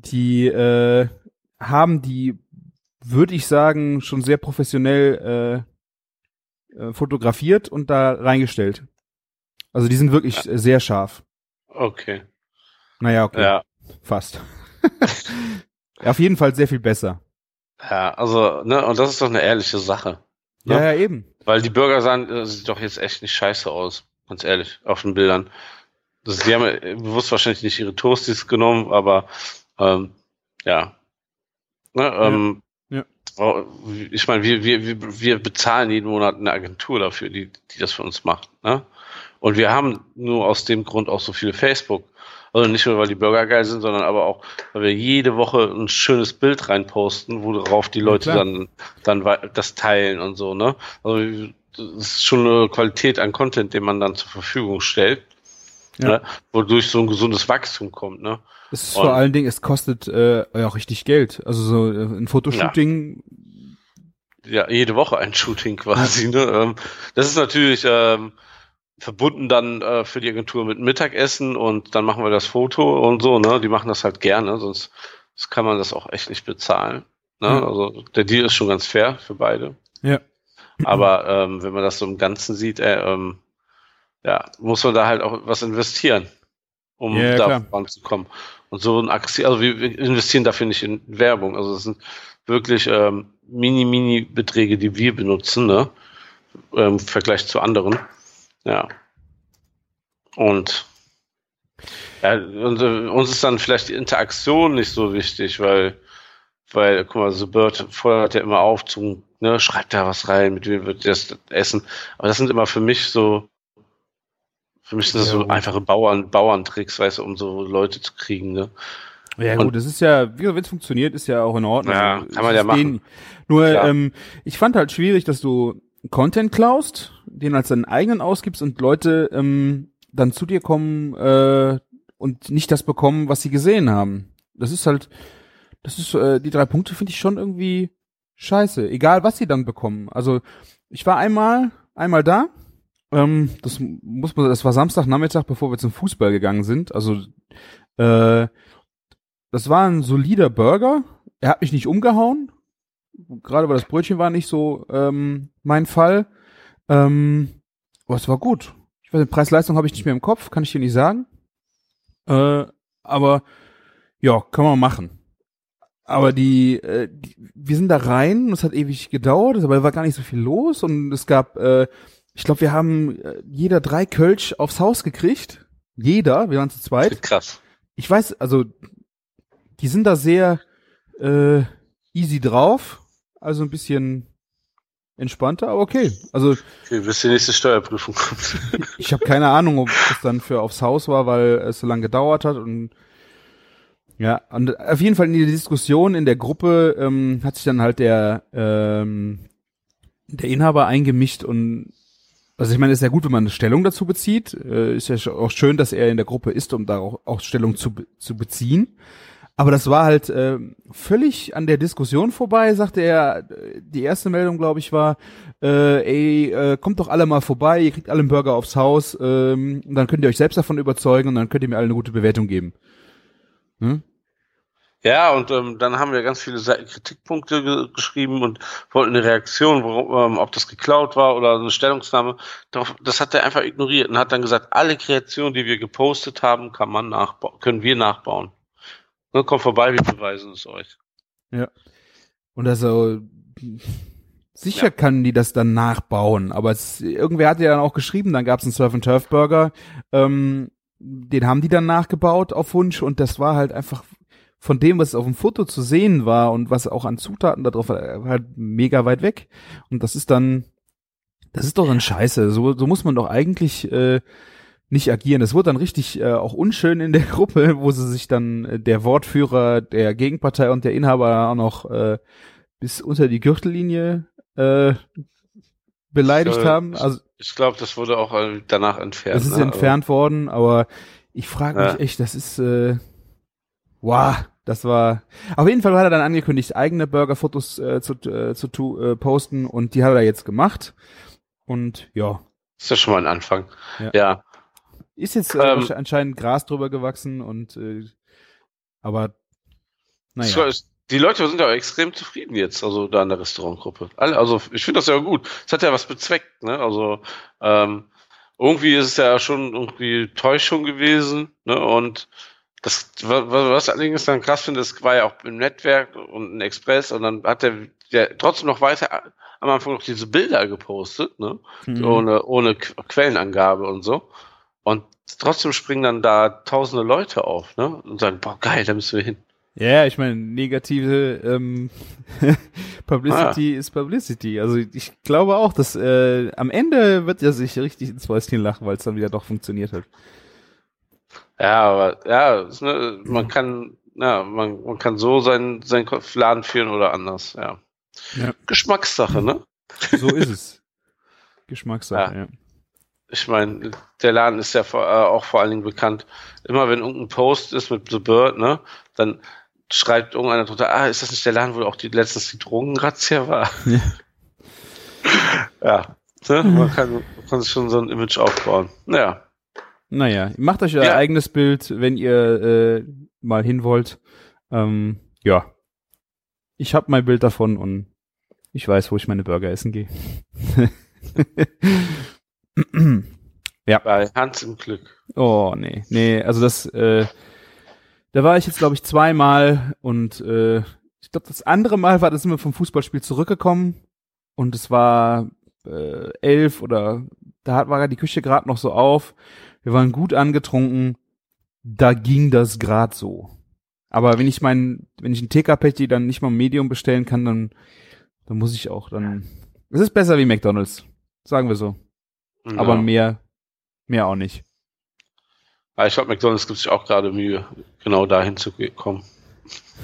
Die äh, haben die, würde ich sagen, schon sehr professionell äh, äh, fotografiert und da reingestellt. Also die sind wirklich sehr scharf. Okay. Naja, okay. Ja. Fast. auf jeden Fall sehr viel besser. Ja, also, ne, und das ist doch eine ehrliche Sache. Ja, Ja. ja, eben. Weil die Burger sahen, äh, sieht doch jetzt echt nicht scheiße aus, ganz ehrlich, auf den Bildern. Das, die haben äh, bewusst wahrscheinlich nicht ihre Toasties genommen, aber ähm, ja. Ne, ähm, Ja. oh, Ich meine, wir, wir, wir, bezahlen jeden Monat eine Agentur dafür, die, die das für uns macht. Ne? Und wir haben nur aus dem Grund auch so viele Facebook. Also nicht nur, weil die Burger geil sind, sondern aber auch, weil wir jede Woche ein schönes Bild reinposten, worauf die Leute klar. dann, dann das teilen und so, ne? Also das ist schon eine Qualität an Content, den man dann zur Verfügung stellt, Ja. ne? wodurch so ein gesundes Wachstum kommt, ne? Es ist Und- vor allen Dingen, es kostet äh, ja auch richtig Geld. Also so äh, ein Fotoshooting, ja, jede Woche ein Shooting quasi. Ne? Ähm, das ist natürlich ähm, verbunden dann äh, für die Agentur mit Mittagessen und dann machen wir das Foto und so. Ne? Die machen das halt gerne, sonst, sonst kann man das auch echt nicht bezahlen. Ne? Ja. Also der Deal ist schon ganz fair für beide. ja. Aber ähm, wenn man das so im Ganzen sieht, äh, ähm, ja, muss man da halt auch was investieren, um Ja, da klar. voranzukommen. Und so ein Aktie, also wir investieren dafür nicht in Werbung. Also es sind wirklich ähm, mini, mini Beträge, die wir benutzen, ne? Ähm, Im Vergleich zu anderen. Ja. Und ja, und, äh, uns ist dann vielleicht die Interaktion nicht so wichtig, weil, weil, guck mal, The Bird fordert ja immer auf zum, ne, schreibt da was rein, mit wem wird das essen. Aber das sind immer für mich so, für mich sind das Ja, so gut. einfache Bauern, Bauerntricks, weißt du, um so Leute zu kriegen, ne? Ja Und- gut, das ist ja, wie wenn es funktioniert, ist ja auch in Ordnung. Ja, Also, kann man es ja machen. denen- nur Klar. ähm, ich fand halt schwierig, dass du Content klaust, den als deinen eigenen ausgibst und Leute ähm, dann zu dir kommen äh, und nicht das bekommen, was sie gesehen haben. Das ist halt, das ist äh, die drei Punkte finde ich schon irgendwie scheiße. Egal was sie dann bekommen. Also ich war einmal einmal da. Ähm, das muss man, das war Samstagnachmittag, bevor wir zum Fußball gegangen sind. Also äh, das war ein solider Burger. Er hat mich nicht umgehauen. Gerade weil das Brötchen war nicht so ähm, mein Fall. Ähm, aber es war gut. Ich weiß Preis-Leistung habe ich nicht mehr im Kopf, kann ich dir nicht sagen. Äh, aber ja, kann man machen. Aber die, äh, die, wir sind da rein und es hat ewig gedauert, aber war gar nicht so viel los und es gab, äh, ich glaube, wir haben äh, jeder drei Kölsch aufs Haus gekriegt. Jeder, wir waren zu zweit Krass. ich weiß, also die sind da sehr äh, easy drauf, also ein bisschen entspannter, aber okay. Also Okay, bis die nächste Steuerprüfung kommt. ich habe keine Ahnung, ob das dann für aufs Haus war, weil es so lange gedauert hat und ja, und auf jeden Fall in die Diskussion in der Gruppe ähm, hat sich dann halt der ähm, der Inhaber eingemischt und also ich meine, es ist ja gut, wenn man eine Stellung dazu bezieht. Äh, ist ja auch schön, dass er in der Gruppe ist, um da auch, auch Stellung zu, zu beziehen. Aber das war halt äh, völlig an der Diskussion vorbei, sagte er. Die erste Meldung, glaube ich, war, äh, ey, äh, kommt doch alle mal vorbei, ihr kriegt alle einen Burger aufs Haus, ähm, und dann könnt ihr euch selbst davon überzeugen und dann könnt ihr mir alle eine gute Bewertung geben. Hm? Ja, und ähm, dann haben wir ganz viele Kritikpunkte ge geschrieben und wollten eine Reaktion, worum, ähm, ob das geklaut war oder eine Stellungnahme. Darauf, das hat er einfach ignoriert und hat dann gesagt, alle Kreationen, die wir gepostet haben, kann man nachbauen, können wir nachbauen. Ne, kommt vorbei, wir beweisen es euch. Und also sicher kann die das dann nachbauen, aber es, irgendwer hat ja dann auch geschrieben, dann gab es einen Surf and Turf Burger, ähm, den haben die dann nachgebaut auf Wunsch und das war halt einfach von dem, was auf dem Foto zu sehen war und was auch an Zutaten da drauf war, halt mega weit weg. Und das ist dann, das ist doch dann scheiße. So, so muss man doch eigentlich äh, nicht agieren. Das wurde dann richtig äh, auch unschön in der Gruppe, wo sie sich dann äh, der Wortführer der Gegenpartei und der Inhaber auch noch äh, bis unter die Gürtellinie äh, beleidigt Ich, äh, haben. Also Ich glaube, das wurde auch äh, danach entfernt. es ist ne? entfernt worden, aber ich frage mich Ja. echt, das ist äh, wow, das war auf jeden Fall hat er dann angekündigt, eigene Burgerfotos äh, zu, äh, zu äh, posten und die hat er jetzt gemacht und ja, Ist ja schon mal ein Anfang. Ja. ja. ist jetzt äh, Ähm. anscheinend Gras drüber gewachsen und äh, aber naja. Die Leute sind ja auch extrem zufrieden jetzt, also da in der Restaurantgruppe. Alle, also ich finde das ja gut. Es hat ja was bezweckt, ne? Also ähm, irgendwie ist es ja schon irgendwie Täuschung gewesen, ne? Und das, wa- wa- was allerdings dann krass finde, es war ja auch im Netzwerk und ein Express und dann hat der, der trotzdem noch weiter am Anfang noch diese Bilder gepostet, ne? Mhm. Ohne, ohne Qu- Quellenangabe und so. Und trotzdem springen dann da tausende Leute auf, ne? Und sagen, boah, geil, da müssen wir hin. Ja, ich meine, negative ähm, Publicity ist Publicity. Also ich glaube auch, dass äh, am Ende wird er sich richtig ins Fäustchen lachen, weil es dann wieder doch funktioniert hat. Ja, aber ja, es, ne, man kann, ja, man, man kann so seinen seinen Kopf- Laden führen oder anders, ja. Ja. Geschmackssache, ne? So ist es. Geschmackssache, ja. Ich meine, der Laden ist ja vor, äh, auch vor allen Dingen bekannt. Immer wenn irgendein Post ist mit The Bird, ne, dann schreibt irgendeiner drunter, ah, ist das nicht der Laden, wo auch die letztens die Drogenrazzia war? Ja. ja. Ne? Man, kann, man kann sich schon so ein Image aufbauen. Ja. Naja, macht euch euer Ja. eigenes Bild, wenn ihr äh, mal hin wollt. Ähm, ja. Ich habe mein Bild davon und ich weiß, wo ich meine Burger essen gehe. Bei Hans im Glück. Oh, nee. Nee, also das, äh, da war ich jetzt, glaube ich, zweimal und äh, ich glaube, das andere Mal war, da sind wir vom Fußballspiel zurückgekommen und es war äh, elf oder da hat, war die Küche gerade noch so auf. Wir waren gut angetrunken. Da ging das grad so. Aber wenn ich mein, wenn ich ein TK-Patty dann nicht mal Medium bestellen kann, dann, dann muss ich auch dann. Es ist besser wie McDonald's, sagen wir so. Ja. Aber mehr, mehr auch nicht. Aber ich glaube, McDonalds gibt sich auch gerade Mühe, genau dahin zu kommen.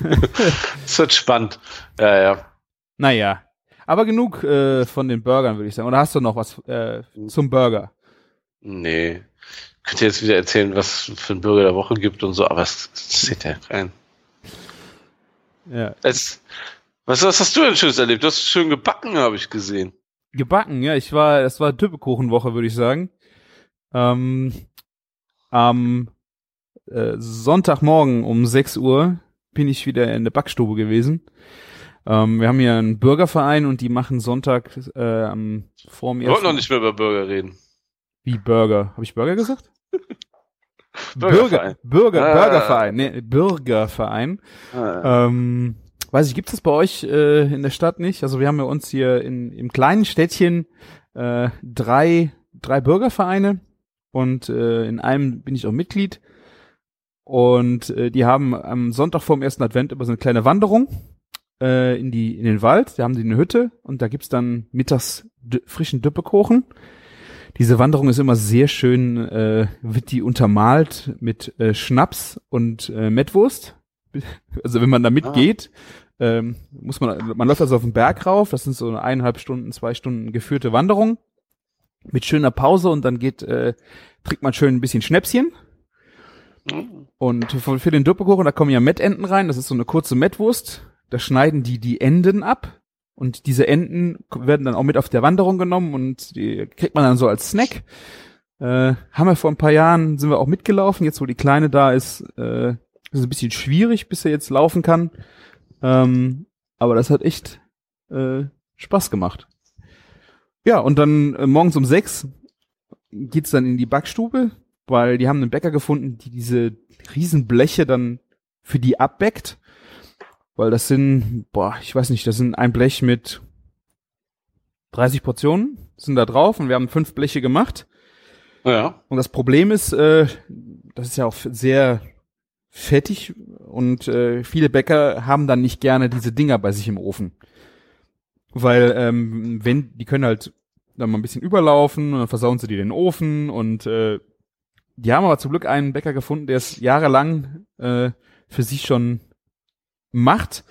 Es wird spannend. Ja, ja. Naja. Aber genug äh, von den Burgern, würde ich sagen. Oder hast du noch was äh, zum Burger? Nee. Könnt ihr jetzt wieder erzählen, was es für einen Bürger der Woche gibt und so, aber es sieht ja rein. Ja. Es, was, was hast du denn Schönes erlebt? Du hast schön gebacken, habe ich gesehen. Gebacken, ja. Ich war, das war Tüppekuchenwoche, würde ich sagen. Ähm, am äh, Sonntagmorgen um 6 Uhr bin ich wieder in der Backstube gewesen. Ähm, wir haben hier einen Bürgerverein und die machen Sonntag äh, am vor mir. Wir wollten noch nicht mehr über Burger reden. Wie Burger? Habe ich Burger gesagt? Bürgerverein. Bürger, Bürger, Ah. Bürgerverein, nee, Bürgerverein. Ah, Ähm, weiß ich, gibt es bei euch äh, in der Stadt nicht? Also wir haben ja uns hier in, im kleinen Städtchen äh, drei, drei Bürgervereine und äh, in einem bin ich auch Mitglied. Und äh, die haben am Sonntag vor dem ersten Advent immer so eine kleine Wanderung. äh, in die in den Wald, da haben die eine Hütte und da gibt's dann mittags frischen Düppekuchen. Diese Wanderung ist immer sehr schön, äh, wird die untermalt mit äh, Schnaps und äh, Mettwurst. Also wenn man da mitgeht, ähm, muss man, man läuft also auf den Berg rauf, das sind so eine eineinhalb Stunden, zwei Stunden geführte Wanderung mit schöner Pause und dann geht, äh, trinkt man schön ein bisschen Schnäpschen. Und für, für den Duppekuchen, da kommen ja Mettenten rein, das ist so eine kurze Mettwurst. Da schneiden die die Enden ab und diese Enden werden dann auch mit auf der Wanderung genommen und die kriegt man dann so als Snack. Äh, haben wir vor ein paar Jahren, sind wir auch mitgelaufen, jetzt wo die Kleine da ist, äh, ist es ein bisschen schwierig, bis er jetzt laufen kann. Ähm, aber das hat echt äh, Spaß gemacht. Ja, und dann äh, morgens um sechs geht's dann in die Backstube, weil die haben einen Bäcker gefunden, die diese Riesenbleche dann für die abbäckt. Weil das sind, boah, ich weiß nicht, das sind ein Blech mit 30 Portionen, sind da drauf und wir haben fünf Bleche gemacht. Ja. Und das Problem ist, äh, das ist ja auch sehr fettig und äh, viele Bäcker haben dann nicht gerne diese Dinger bei sich im Ofen. Weil, ähm, wenn, die können halt dann mal ein bisschen überlaufen und dann versauen sie dir den Ofen und äh, die haben aber zum Glück einen Bäcker gefunden, der es jahrelang äh, für sich schon macht.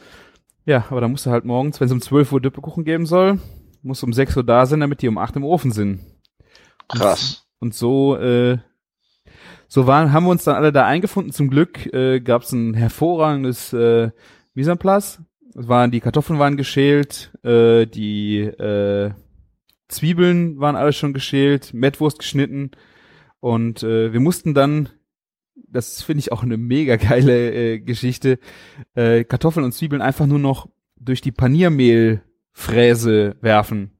Ja, aber da musst du halt morgens, wenn es um 12 Uhr Düppekuchen geben soll, musst du um 6 Uhr da sein, damit die um 8 im Ofen sind. Krass. Und so, äh, so waren, haben wir uns dann alle da eingefunden. Zum Glück äh, gab es ein hervorragendes äh. Es waren, die Kartoffeln waren geschält, äh, die äh, Zwiebeln waren alle schon geschält, Mettwurst geschnitten und äh, wir mussten dann, das finde ich auch eine mega geile äh, Geschichte, äh, Kartoffeln und Zwiebeln einfach nur noch durch die Paniermehlfräse werfen.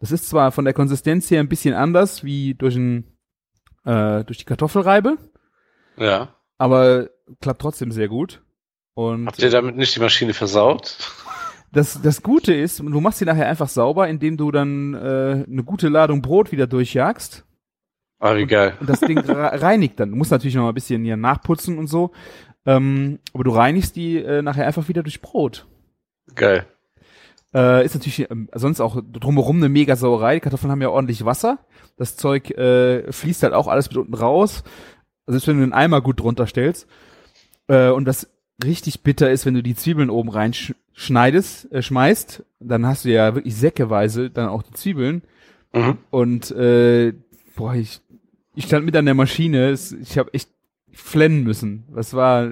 Das ist zwar von der Konsistenz her ein bisschen anders wie durch, ein, äh, durch die Kartoffelreibe, Ja. aber klappt trotzdem sehr gut. Und Habt ihr damit nicht die Maschine versaut? das, das Gute ist, du machst sie nachher einfach sauber, indem du dann äh, eine gute Ladung Brot wieder durchjagst Ah, wie geil. und das Ding re- reinigt dann. Du musst natürlich noch mal ein bisschen hier nachputzen und so, ähm, aber du reinigst die äh, nachher einfach wieder durch Brot. Geil. Äh, ist natürlich ähm, sonst auch drumherum eine mega Sauerei. Die Kartoffeln haben ja ordentlich Wasser. Das Zeug äh, fließt halt auch alles mit unten raus. Also selbst wenn du den Eimer gut drunter stellst. Äh, und das richtig bitter ist, wenn du die Zwiebeln oben rein sch schneidest, äh, schmeißt, dann hast du ja wirklich säckeweise dann auch die Zwiebeln. Mhm. Und äh, boah, ich, ich stand mit an der Maschine, es, ich habe echt flennen müssen. Das war,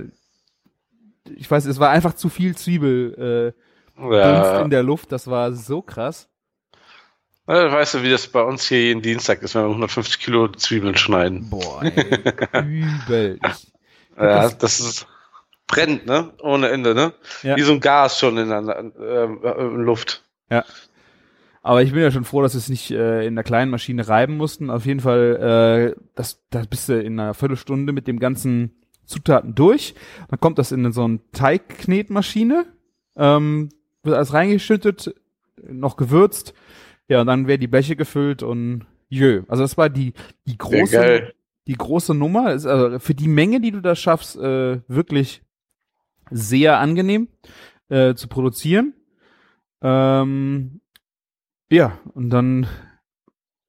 ich weiß, es war einfach zu viel Zwiebel. Äh, Ja. in der Luft, das war so krass. Äh, Weißt du, wie das bei uns hier jeden Dienstag ist, wenn wir 150 Kilo Zwiebeln schneiden? Boah, ey, übel. Ich, Ja, das- das ist brennt, ne? Ohne Ende, ne? Ja. Wie so ein Gas schon in der äh, in Luft. Aber ich bin ja schon froh, dass wir es nicht äh, in der kleinen Maschine reiben mussten. Auf jeden Fall, äh, das, da bist du in einer Viertelstunde mit dem ganzen Zutaten durch. Dann kommt das in so eine Teigknetmaschine, ähm, wird alles reingeschüttet, noch gewürzt. Ja, und dann werden die Bleche gefüllt und jö. Also das war die, die große, die große Nummer ist also für die Menge, die du da schaffst, äh, wirklich sehr angenehm äh, zu produzieren. Ähm, ja, und dann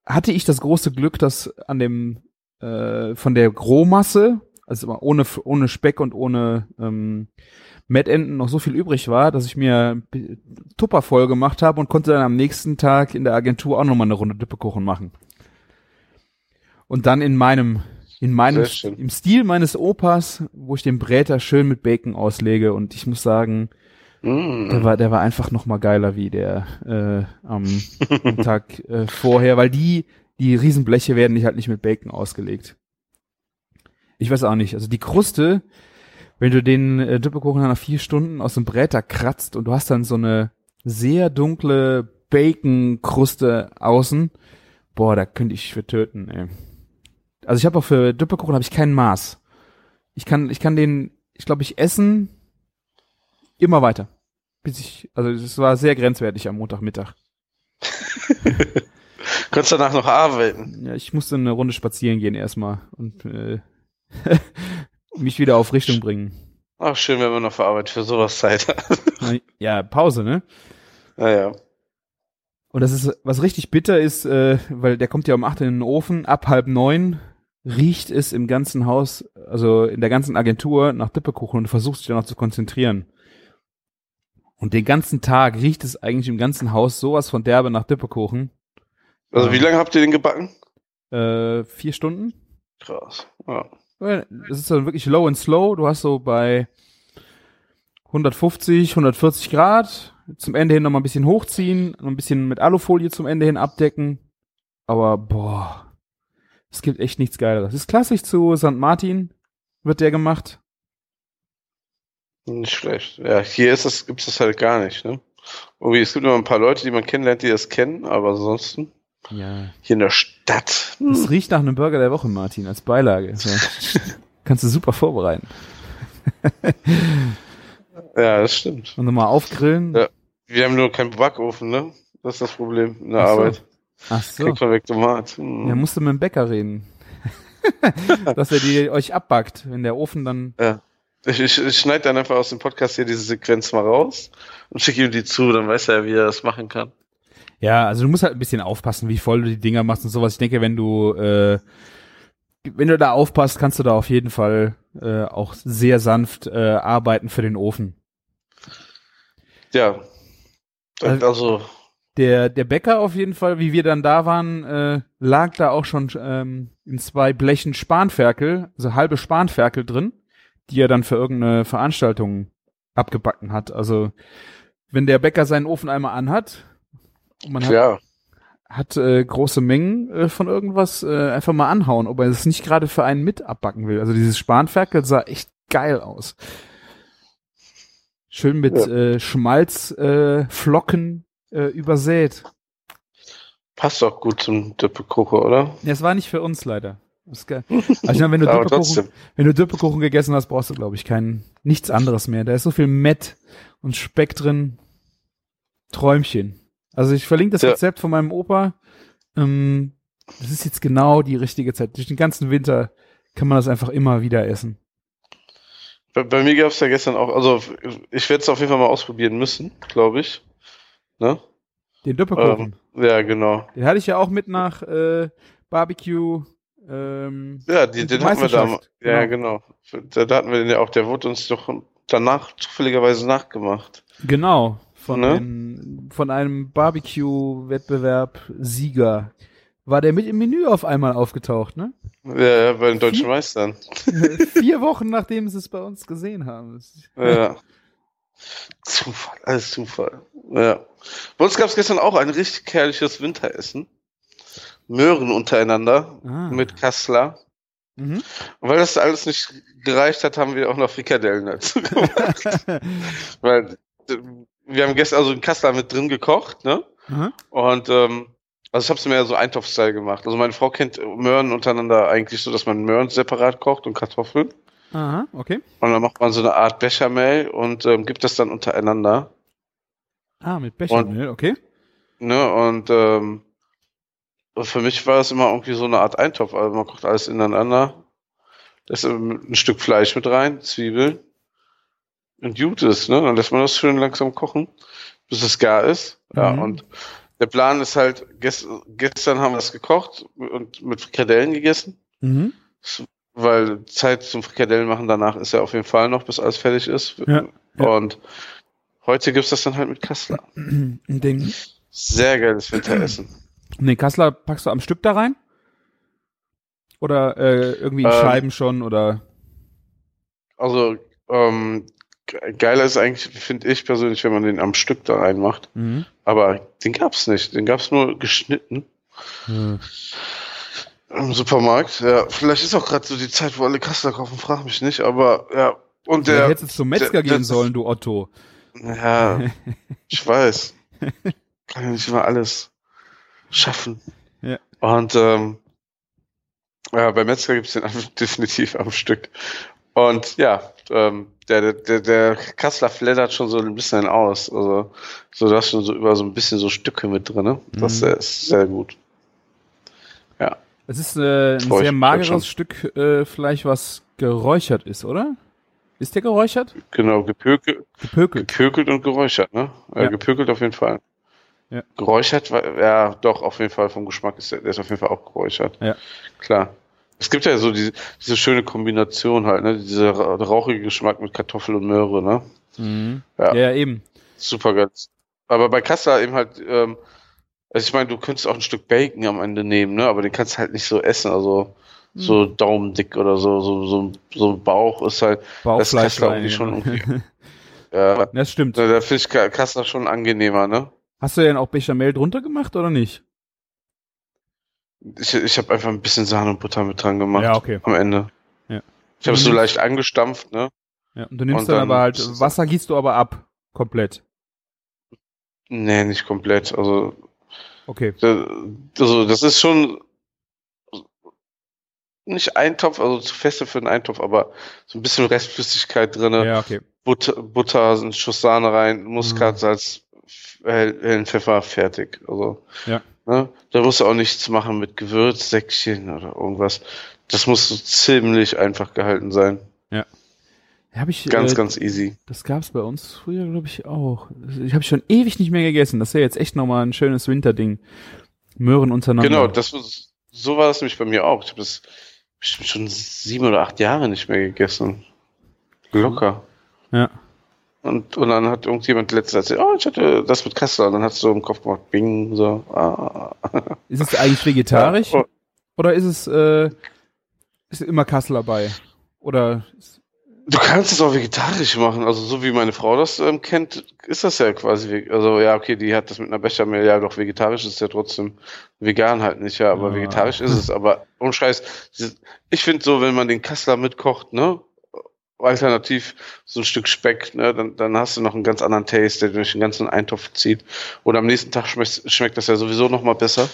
hatte ich das große Glück, dass an dem äh, von der Rohmasse, also ohne ohne Speck und ohne ähm, Mettenden noch so viel übrig war, dass ich mir Tupper voll gemacht habe und konnte dann am nächsten Tag in der Agentur auch nochmal eine Runde Düppekuchen machen. Und dann in meinem, in meinem, im Stil meines Opas, wo ich den Bräter schön mit Bacon auslege und ich muss sagen, der Mm. war, der war einfach noch mal geiler wie der äh, am, am Tag äh, vorher, weil die, die Riesenbleche werden nicht halt nicht mit Bacon ausgelegt. Ich weiß auch nicht. Also die Kruste, wenn du den äh, Düppekuchen nach vier Stunden aus dem Bräter kratzt und du hast dann so eine sehr dunkle Bacon-Kruste außen, boah, da könnte ich für töten, ey. Also ich habe auch für Düppekuchen habe ich kein Maß. Ich kann, ich kann den, ich glaube, ich essen immer weiter. Bis ich, also es war sehr grenzwertig am Montagmittag. Konntest danach noch arbeiten. Ja, ich musste eine Runde spazieren gehen erstmal und äh, mich wieder auf Richtung bringen. Ach, schön, wenn man noch für Arbeit für sowas Zeit hat. Ja, Pause, ne? naja. Und das ist, was richtig bitter ist, äh, weil der kommt ja um acht in den Ofen, ab halb neun riecht es im ganzen Haus, also in der ganzen Agentur nach Dippekuchen und versuchst dich dann noch zu konzentrieren. Und den ganzen Tag riecht es eigentlich im ganzen Haus sowas von derbe nach Dippekuchen. Also wie lange habt ihr den gebacken? Äh, vier Stunden? Krass. Ja. Es ist dann wirklich low and slow. Du hast so bei 150, 140 Grad. Zum Ende hin noch mal ein bisschen hochziehen, ein bisschen mit Alufolie zum Ende hin abdecken. Aber boah, es gibt echt nichts Geileres. ist klassisch zu St. Martin, wird der gemacht. Nicht schlecht. Ja, hier ist das, gibt's das halt gar nicht, ne? Irgendwie, es gibt immer ein paar Leute, die man kennenlernt, die das kennen, aber ansonsten Ja. hier in der Stadt. hm, Das riecht nach einem Burger der Woche, Martin, als Beilage. So. Kannst du super vorbereiten. Ja, das stimmt. Und nochmal aufgrillen. Ja. Wir haben nur keinen Backofen, ne? Das ist das Problem in der Ach so. Arbeit. Ach so. Kriegt man weg Tomat. Hm. Ja, musst du mit dem Bäcker reden. Dass er die euch abbackt, wenn der Ofen dann. Ich, ich, ich schneide dann einfach aus dem Podcast hier diese Sequenz mal raus und schicke ihm die zu, dann weiß er, wie er das machen kann. Ja, also du musst halt ein bisschen aufpassen, wie voll du die Dinger machst und sowas. Ich denke, wenn du, äh, wenn du da aufpasst, kannst du da auf jeden Fall äh, auch sehr sanft äh, arbeiten für den Ofen. Ja. Also- Also, Der, der Bäcker auf jeden Fall, wie wir dann da waren, äh, lag da auch schon ähm, in zwei Blechen Spanferkel, also halbe Spanferkel drin, die er dann für irgendeine Veranstaltung abgebacken hat. Also wenn der Bäcker seinen Ofen einmal anhat und man hat, ja. hat äh, große Mengen äh, von irgendwas, äh, einfach mal anhauen, ob er es nicht gerade für einen mit abbacken will. Also dieses Spanferkel sah echt geil aus. Schön mit Ja. äh, Schmalzflocken äh, Flocken, äh, übersät. Passt auch gut zum Dippekuchen, oder? Ja, es war nicht für uns leider. Ist geil. Also ich meine, wenn du trotzdem. wenn du Dippekuchen gegessen hast, brauchst du, glaube ich, kein nichts anderes mehr. Da ist so viel Mett und Speck drin. Träumchen. Also ich verlinke das Ja. Rezept von meinem Opa. Ähm, das ist jetzt genau die richtige Zeit. Durch den ganzen Winter kann man das einfach immer wieder essen. Bei, bei mir gab es ja gestern auch, also ich werde es auf jeden Fall mal ausprobieren müssen, glaube ich. Ne? Den Dippekuchen. Ja, genau. Den hatte ich ja auch mit nach äh, Barbecue. Ähm, Ja, die, den hatten wir da. Meisterschaft, Ja, genau. Da, da hatten wir den ja auch, der wurde uns doch danach zufälligerweise nachgemacht. Genau, von, Ne? den, von einem Barbecue-Wettbewerb Sieger. War der mit im Menü auf einmal aufgetaucht, ne? Ja, bei den deutschen Vier- Meistern. Vier Wochen nachdem sie es bei uns gesehen haben. Ja. Zufall, alles Zufall. Ja. Bei uns gab es gestern auch ein richtig herrliches Winteressen. Möhren untereinander Ah. mit Kassler. Mhm. Und weil das alles nicht gereicht hat, haben wir auch noch Frikadellen dazu gemacht. weil äh, wir haben gestern also einen Kassler mit drin gekocht, ne? Aha. Und ähm, also ich habe es mehr so Eintopf-Style gemacht. Also meine Frau kennt Möhren untereinander eigentlich so, dass man Möhren separat kocht und Kartoffeln. Aha, okay. Und dann macht man so eine Art Bechamel und ähm, gibt das dann untereinander. Ah, mit Bechamel, okay. Ne? Und ähm, und für mich war es immer irgendwie so eine Art Eintopf. Also man kocht alles ineinander. Da ist ein Stück Fleisch mit rein, Zwiebeln. Und gut ist, ne? Dann lässt man das schön langsam kochen, bis es gar ist. Ja, Mhm. und der Plan ist halt, gest gestern haben wir es gekocht und mit Frikadellen gegessen. Mhm. Weil Zeit zum Frikadellen machen danach ist ja auf jeden Fall noch, bis alles fertig ist. Ja, ja. Und heute gibt's das dann halt mit Kassler. Ein Ding. Sehr geiles Winteressen. Den Kassler packst du am Stück da rein? Oder äh, irgendwie in Ähm, Scheiben schon oder Also, ähm, ge- geiler ist eigentlich, finde ich persönlich, wenn man den am Stück da reinmacht. mhm. Aber den gab's nicht. Den gab's nur geschnitten Hm. im Supermarkt. Ja, vielleicht ist auch gerade so die Zeit, wo alle Kassler kaufen, frag mich nicht. Aber ja, und Der der. hättest zum Metzger der- gehen das- sollen, du Otto. Ja, ich weiß. Kann ja nicht immer alles schaffen. Ja. Und ähm, ja, bei Metzger gibt's den definitiv am Stück. Und ja, ähm, der, der, der Kassler flattert schon so ein bisschen aus. Also, so da hast schon so über so ein bisschen so Stücke mit drin. Ne? Das Mhm. ist sehr gut. Ja. Es ist äh, ein Freu sehr mageres. Stück äh, Fleisch, was geräuchert ist, oder? Ist der geräuchert? Genau, gepökelt, Gepökelt. gepökelt und geräuchert, ne? Ja. Ja. Gepökelt auf jeden Fall. Ja. Geräuchert, war- ja, doch, auf jeden Fall vom Geschmack ist der, der ist auf jeden Fall auch geräuchert. Ja. Klar. Es gibt ja so diese, diese schöne Kombination halt, ne? Dieser ra- rauchige Geschmack mit Kartoffel und Möhre, ne? Mhm. Ja. Ja. eben. Super geil. Aber bei Kassler eben halt, ähm, also ich meine, du könntest auch ein Stück Bacon am Ende nehmen, ne? Aber den kannst du halt nicht so essen, also so Hm. daumendick oder so, so, so, so ein Bauch ist halt, Bauchfleisch Kassler rein, irgendwie schon irgendwie- ja, Das stimmt. da finde ich Ka- Kassler schon angenehmer, ne? Hast du denn auch Bechamel drunter gemacht oder nicht? Ich, ich habe einfach ein bisschen Sahne und Butter mit dran gemacht Ja, okay. am Ende. Ja. Ich habe es so leicht angestampft, ne? Ja, und du nimmst Und dann, dann aber halt, Wasser gießt du aber ab. Komplett. Nee, nicht komplett. Also, Okay. da- also das ist schon nicht Eintopf, also zu feste für einen Eintopf, aber so ein bisschen Restflüssigkeit drinne. Ja, okay. Butter, Butter, ein Schuss Sahne rein, Muskat, Mhm. Salz, hellen Pfeffer, fertig. Also, Ja. ne? Da musst du auch nichts machen mit Gewürz, Säckchen oder irgendwas. Das muss so ziemlich einfach gehalten sein. Hab ich, Ganz, äh, ganz easy. Das gab's bei uns früher, glaube ich, auch. Ich habe schon ewig nicht mehr gegessen. Das wäre jetzt echt nochmal ein schönes Winterding. Möhren untereinander. Genau, das so war das nämlich bei mir auch. Ich habe das bestimmt schon sieben oder acht Jahre nicht mehr gegessen. Locker. Ja. Und, und dann hat irgendjemand letztens erzählt, oh, ich hatte das mit Kassler. Und dann hast du so im Kopf gemacht, bing, so. Ah. Ist es eigentlich vegetarisch? Ja, oh. Oder ist es, äh, ist immer Kassel dabei? Oder, Du kannst es auch vegetarisch machen. Also so wie meine Frau das ähm, kennt, ist das ja quasi. Also ja, okay, die hat das mit einer Bechamel, ja doch vegetarisch ist ja trotzdem vegan halt nicht, ja, aber Ah. vegetarisch ist es. Aber ohne Scheiß, dieses- ich finde so, wenn man den Kassler mitkocht, ne, alternativ so ein Stück Speck, ne, dann, dann hast du noch einen ganz anderen Taste, der durch den ganzen Eintopf zieht. Und am nächsten Tag schmeckt, schmeckt das ja sowieso noch mal besser.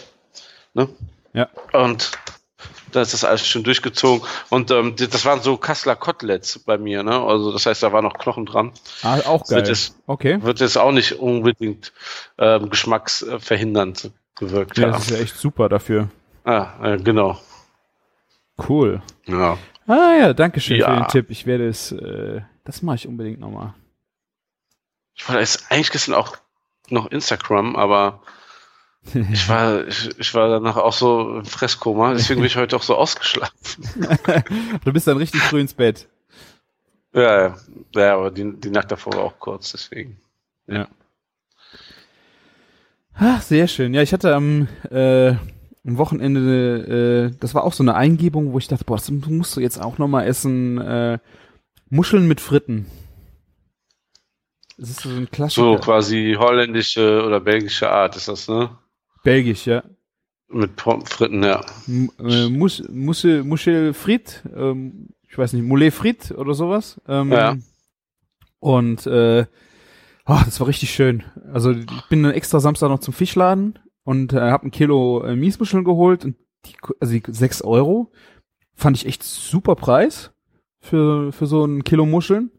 Ne? Ja. Und da ist das alles schon durchgezogen. Und ähm, das waren so Kassler Koteletts bei mir, ne? Also das heißt, da war noch Knochen dran. ah, auch Das wird geil. jetzt, Okay. wird jetzt auch nicht unbedingt ähm, geschmacksverhindernd gewirkt Ja, haben. das ist ja echt super dafür. Ah, äh, genau. Cool. Ja. Ah ja, danke schön für Ja. den Tipp. Ich werde es, äh, das mache ich unbedingt nochmal. Ich war jetzt eigentlich gestern auch noch Instagram, aber ich war, ich, ich war danach auch so im Fresskoma, deswegen bin ich heute auch so ausgeschlafen. du bist dann richtig früh ins Bett. Ja, ja, ja aber die, die Nacht davor war auch kurz, deswegen. Ach, sehr schön. Ja, ich hatte am, äh, am Wochenende, äh, das war auch so eine Eingebung, wo ich dachte, boah, das musst du jetzt auch nochmal essen. Äh, Muscheln mit Fritten. Das ist so ein Klassiker. So quasi holländische oder belgische Art ist das, ne? Belgisch, ja. Mit Pommes Fritten, ja. M äh, Mus Muschel, Muschel Frit, ähm, ich weiß nicht, Moulet Frit oder sowas. Ähm, Ja. Und äh, oh, das war richtig schön. Also ich bin dann extra Samstag noch zum Fischladen und äh, habe ein Kilo äh, Miesmuscheln geholt und die, also die sechs Euro fand ich echt super Preis für für so ein Kilo Muscheln.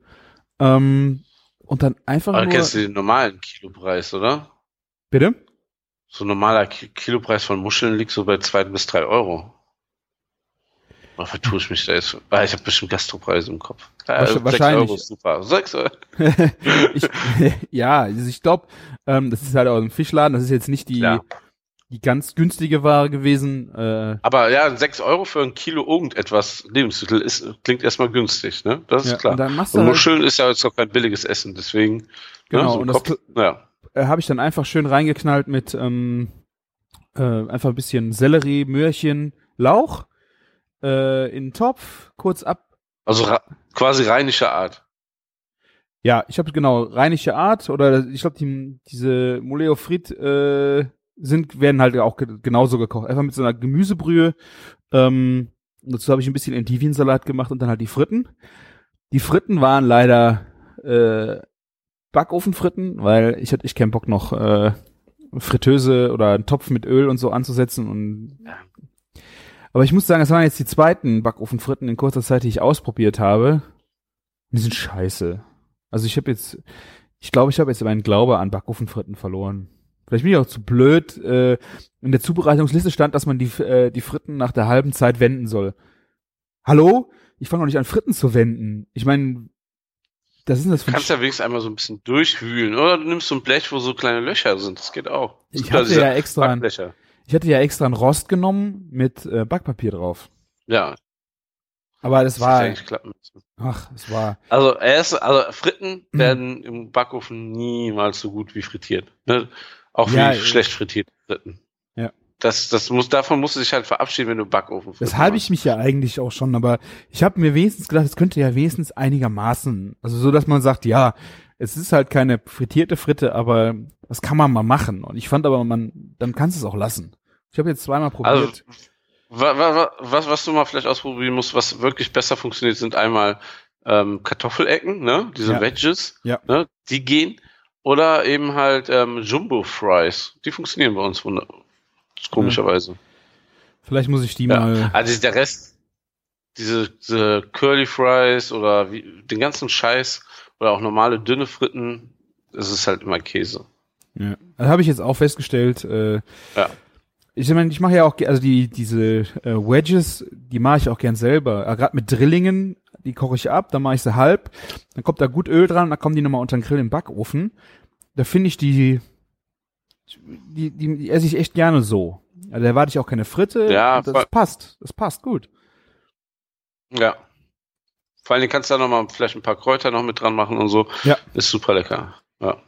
Ähm, und dann einfach Aber nur, kennst du den normalen Kilopreis, oder? bitte? So ein normaler Ki Kilopreis von Muscheln liegt so bei zwei bis drei Euro. Oder vertue ich mich da jetzt? Ah, ich habe bestimmt Gastropreise im Kopf. Sechs wahrscheinlich. Euro ist super. Sechs Euro. ich, ja, also ich glaube, ähm, das ist halt auch ein Fischladen, das ist jetzt nicht die, Ja. die ganz günstige Ware gewesen. Äh, Aber ja, sechs Euro für ein Kilo irgendetwas Lebensmittel ist, klingt erstmal günstig, ne? Das ist ja, klar. Und dann machst Und du halt, Muscheln ist ja jetzt auch kein billiges Essen, deswegen. Genau, ne, so und im das Kopf, ja. äh, habe ich dann einfach schön reingeknallt mit ähm, äh, einfach ein bisschen Sellerie, Möhrchen, Lauch äh, in den Topf, kurz ab. Also quasi rheinische Art. Ja, ich habe genau rheinische Art oder ich glaube die diese Moleo Frit äh, sind werden halt auch ge genauso gekocht, einfach mit so einer Gemüsebrühe. Ähm, dazu habe ich ein bisschen Endiviensalat gemacht und dann halt die Fritten. Die Fritten waren leider äh, Backofenfritten, weil ich hatte ich keinen Bock noch äh, Fritteuse oder einen Topf mit Öl und so anzusetzen und. Aber ich muss sagen, es waren jetzt die zweiten Backofenfritten in kurzer Zeit, die ich ausprobiert habe. Die sind scheiße. Also ich habe jetzt, ich glaube, ich habe jetzt meinen Glaube an Backofenfritten verloren. Vielleicht bin ich auch zu blöd. Äh, in der Zubereitungsliste stand, dass man die, äh, die Fritten nach der halben Zeit wenden soll. Hallo? Ich fange noch nicht an, Fritten zu wenden. Ich meine, das ist das Du kannst ja wenigstens einmal so ein bisschen durchwühlen. Oder du nimmst so ein Blech, wo so kleine Löcher sind. Das geht auch. Ich Sogar hatte ja extra ein. Ich hatte ja extra einen Rost genommen mit äh, Backpapier drauf. Ja, Aber das das war, ach, es war, Also, erst, also Fritten Mhm. werden im Backofen niemals so gut wie frittiert. Ne? Auch Ja, wie äh, schlecht frittiert Fritten. Ja. Das, das muss, davon musst du dich halt verabschieden, wenn du Backofen das habe ich mich ja eigentlich auch schon, aber ich habe mir wenigstens gedacht, es könnte ja wenigstens einigermaßen, also so, dass man sagt, ja, es ist halt keine frittierte Fritte, aber das kann man mal machen. Und ich fand aber, man, dann kannst du es auch lassen. Ich habe jetzt zweimal Also, probiert. wa, was, was du mal vielleicht ausprobieren musst, was wirklich besser funktioniert, sind einmal ähm, Kartoffelecken, ne? diese Ja. Wedges, Ja. ne? die gehen. Oder eben halt ähm, Jumbo Fries. Die funktionieren bei uns wunder komischerweise. Vielleicht muss ich die Ja. mal. Also der Rest, diese, diese Curly Fries oder wie, den ganzen Scheiß oder auch normale dünne Fritten, es ist halt immer Käse. Ja. Das habe ich jetzt auch festgestellt. Äh, Ja. Ich meine, ich mache ja auch, also die diese äh, Wedges, die mache ich auch gern selber. Äh, Gerade mit Drillingen, die koche ich ab, dann mache ich sie halb, dann kommt da gut Öl dran, dann kommen die nochmal unter den Grill im Backofen. Da finde ich die, die, die, die esse ich echt gerne so. Also da erwarte ich auch keine Fritte. Ja, das passt. Das passt gut. Ja. Vor allen Dingen kannst du da noch mal vielleicht ein paar Kräuter noch mit dran machen und so. Ja. Ist super lecker. Ja.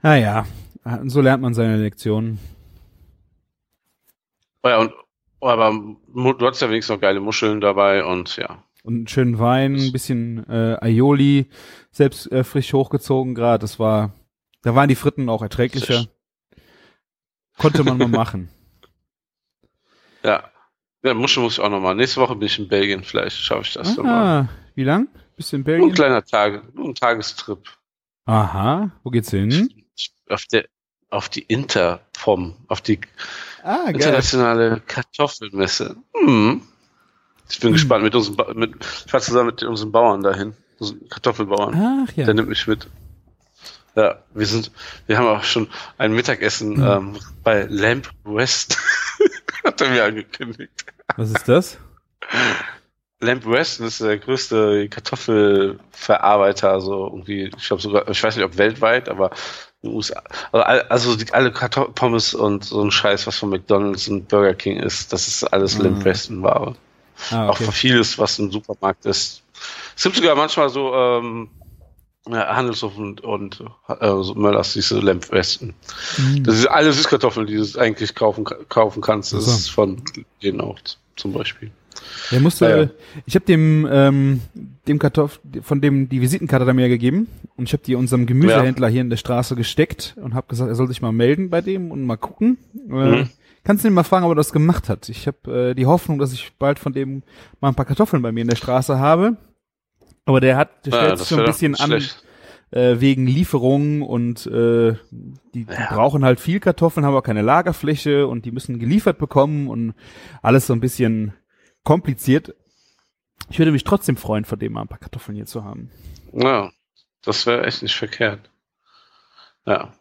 Naja, so lernt man seine Lektionen. Oh ja, und oh, aber du hattest ja wenigstens noch geile Muscheln dabei und ja. Und einen schönen Wein, ein bisschen äh, Aioli, selbst äh, frisch hochgezogen gerade. Das war, da waren die Fritten auch erträglicher. Konnte man mal machen. Ja. Ja, Muscheln muss ich auch noch mal. Nächste Woche bin ich in Belgien. Vielleicht schaffe ich das. Ah, wie lang? Bist du in Nur ein Belgien? kleiner Tag, nur ein Tagestrip. Aha, wo geht's hin? Auf der, auf die Interpom, auf die Ah, internationale Kartoffelmesse. Hm. Ich bin Hm. gespannt mit unseren, Ba- mit, ich fahr zusammen mit unseren Bauern dahin, unseren Kartoffelbauern. Ach ja. Der nimmt mich mit. Ja, wir sind, wir haben auch schon ein Mittagessen Hm. ähm, bei Lamp West. Hat er mir angekündigt. Was ist das? Lamp West ist der größte Kartoffelverarbeiter, so irgendwie, ich glaube sogar, ich weiß nicht, ob weltweit, aber USA. Also, also die, alle Kartoffel Pommes und so ein Scheiß, was von McDonalds und Burger King ist, das ist alles Mhm. Lamp West Ware. Ah, Auch okay. für vieles, was im Supermarkt ist. Es gibt sogar manchmal so ähm, Handelshof und, und äh, so Möllers, diese Lamp Westen. Hm. Das sind alle Süßkartoffeln, die du eigentlich kaufen, kaufen kannst. Das so. ist von denen auch zum Beispiel. Der musste, Ja, ja. ich habe dem, ähm, dem Kartoffel, von dem die Visitenkarte er mir gegeben und ich habe die unserem Gemüsehändler hier in der Straße gesteckt und habe gesagt, er soll sich mal melden bei dem und mal gucken. Äh, Mhm. Kannst du ihn mal fragen, ob er das gemacht hat? Ich habe äh, die Hoffnung, dass ich bald von dem mal ein paar Kartoffeln bei mir in der Straße habe. Aber der hat, der Ja, stellt sich so ein bisschen an schlecht. äh, wegen Lieferungen und äh, die, die Ja. brauchen halt viel Kartoffeln, haben aber keine Lagerfläche und die müssen geliefert bekommen und alles so ein bisschen kompliziert. Ich würde mich trotzdem freuen, von dem mal ein paar Kartoffeln hier zu haben. Ja, das wäre echt nicht verkehrt. Ja.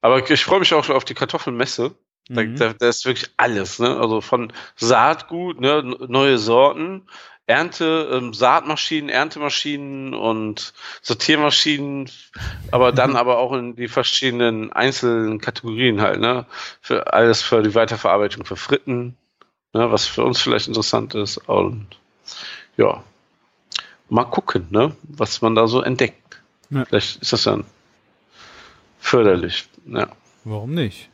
Aber ich freue mich auch schon auf die Kartoffelmesse. Da, Mhm. da, da ist wirklich alles, ne? Also von Saatgut, ne, neue Sorten, Ernte, ähm, Saatmaschinen, Erntemaschinen und Sortiermaschinen, aber dann aber auch in die verschiedenen einzelnen Kategorien halt, ne? Für alles für die Weiterverarbeitung für Fritten, ne, was für uns vielleicht interessant ist. Und ja. Mal gucken, ne, was man da so entdeckt. Ja. Vielleicht ist das dann förderlich. Ja. Warum nicht?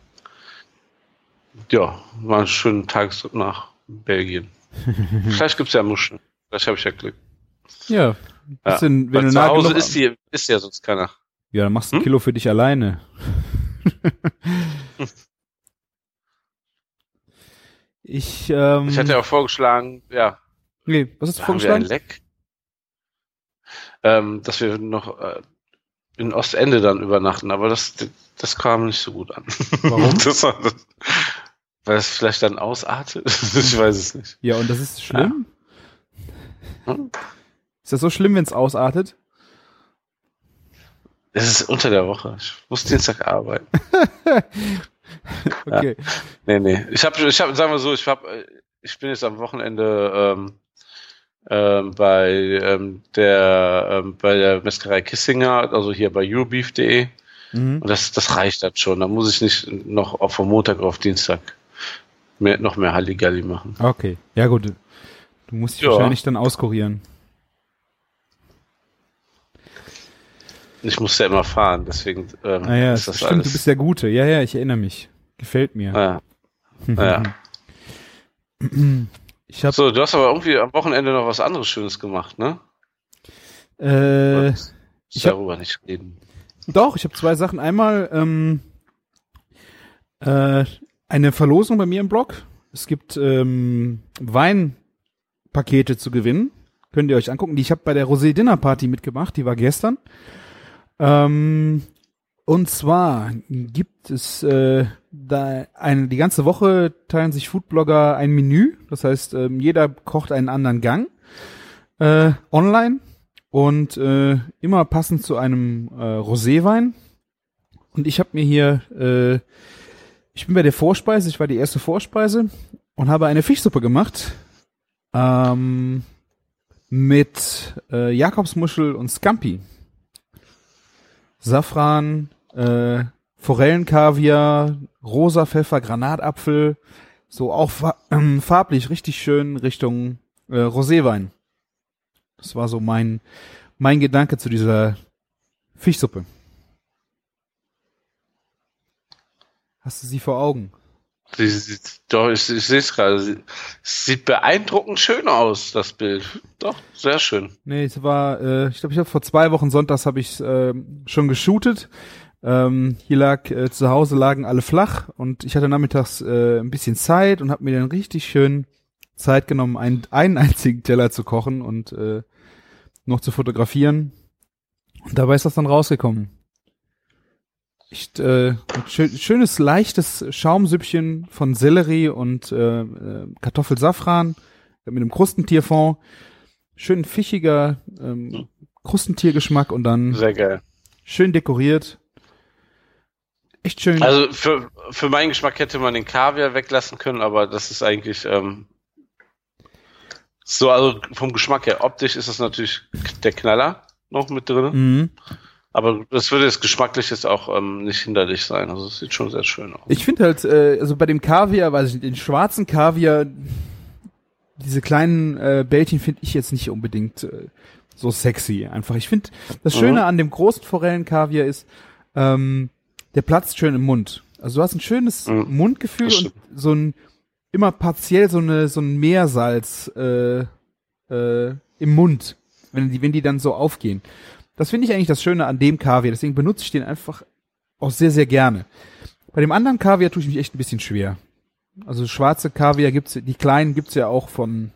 Ja, war ein schöner Tagestrip nach Belgien. Vielleicht gibt's ja Muscheln. Vielleicht habe ich ja Glück. Ja. Ja. Bisschen, wenn Weil du zu nah Hause ist, die, ist ja sonst keiner. ja, dann machst du ein Hm? Kilo für dich alleine. ich, ähm, Ich hatte ja auch vorgeschlagen, ja, nee, was hast du haben wir ein vorgeschlagen? Leck, ähm, dass wir noch äh, in Ostende dann übernachten, aber das, das kam nicht so gut an. Warum? das, war- das, weil es vielleicht dann ausartet. ich weiß es nicht. Ja, und das ist schlimm? Hm? Ist das so schlimm, wenn es ausartet? Es ist unter der Woche. Ich muss Dienstag arbeiten. Okay. Nee, nee. Ich habe, ich hab, sagen wir so, ich hab, ich bin jetzt am Wochenende ähm, ähm, bei ähm, der ähm, bei der Metzgerei Kissinger, also hier bei eurobeef.de. Mhm. Und das, das reicht dann schon. Da muss ich nicht noch auf vom Montag auf Dienstag mehr, noch mehr Halligalli machen. Okay. Ja, gut. Du musst dich Ja. wahrscheinlich dann auskurieren. Ich muss ja immer fahren, deswegen ähm, Ah ja, ist das stimmt, alles. du bist der Gute. Ja, ja, ich erinnere mich. Gefällt mir. ja. ja. Ich habe So, du hast aber irgendwie am Wochenende noch was anderes Schönes gemacht, ne? äh, ich ich hab- darüber nicht reden. Doch, ich habe zwei Sachen. Einmal ähm, äh, eine Verlosung bei mir im Blog. Es gibt ähm, Weinpakete zu gewinnen. Könnt ihr euch angucken. Die ich habe bei der Rosé Dinner Party mitgemacht. Die war gestern. Ähm, und zwar gibt es äh, da eine, die ganze Woche teilen sich Foodblogger ein Menü. Das heißt, ähm, jeder kocht einen anderen Gang äh, online und äh, immer passend zu einem äh, Roséwein. Und ich habe mir hier, äh, ich bin bei der Vorspeise, ich war die erste Vorspeise und habe eine Fischsuppe gemacht ähm, mit äh, Jakobsmuschel und Scampi. Safran, äh, Forellenkaviar, rosa Pfeffer, Granatapfel, so auch fa ähm, farblich richtig schön Richtung äh, Roséwein. Das war so mein, mein Gedanke zu dieser Fischsuppe. Hast du sie vor Augen? Sie sieht, doch, ich, ich sehe es gerade. Sie, sieht beeindruckend schön aus, das Bild. Doch, sehr schön. Nee, es war, äh, ich glaube, ich habe vor zwei Wochen sonntags habe ich äh, schon geshootet. Ähm, hier lag äh, zu Hause lagen alle flach und ich hatte nachmittags äh, ein bisschen Zeit und habe mir dann richtig schön Zeit genommen, einen, einen einzigen Teller zu kochen und äh, noch zu fotografieren. Und dabei ist das dann rausgekommen. Echt, äh, schön, schönes, leichtes Schaumsüppchen von Sellerie und äh, äh, Kartoffelsafran mit einem Krustentierfond. Schön fischiger ähm, Krustentiergeschmack und dann Sehr geil. schön dekoriert. Echt schön. Also für, für meinen Geschmack hätte man den Kaviar weglassen können, aber das ist eigentlich ähm, so, also vom Geschmack her. Optisch ist es natürlich der Knaller noch mit drin, mhm. Aber das würde jetzt geschmacklich jetzt auch ähm, nicht hinderlich sein. Also es sieht schon sehr schön aus. Ich finde halt, äh, also bei dem Kaviar, weiß ich nicht, den schwarzen Kaviar, diese kleinen äh, Bällchen finde ich jetzt nicht unbedingt äh, so sexy. Einfach. Ich finde, das Schöne Mhm. an dem großen Forellenkaviar ist, ähm, der platzt schön im Mund. Also du hast ein schönes Mhm. Mundgefühl und so ein immer partiell so eine so ein Meersalz äh, äh, im Mund, wenn die wenn die dann so aufgehen. Das finde ich eigentlich das Schöne an dem Kaviar. Deswegen benutze ich den einfach auch sehr sehr gerne. Bei dem anderen Kaviar tue ich mich echt ein bisschen schwer. Also schwarze Kaviar gibt's, die kleinen gibt's ja auch von,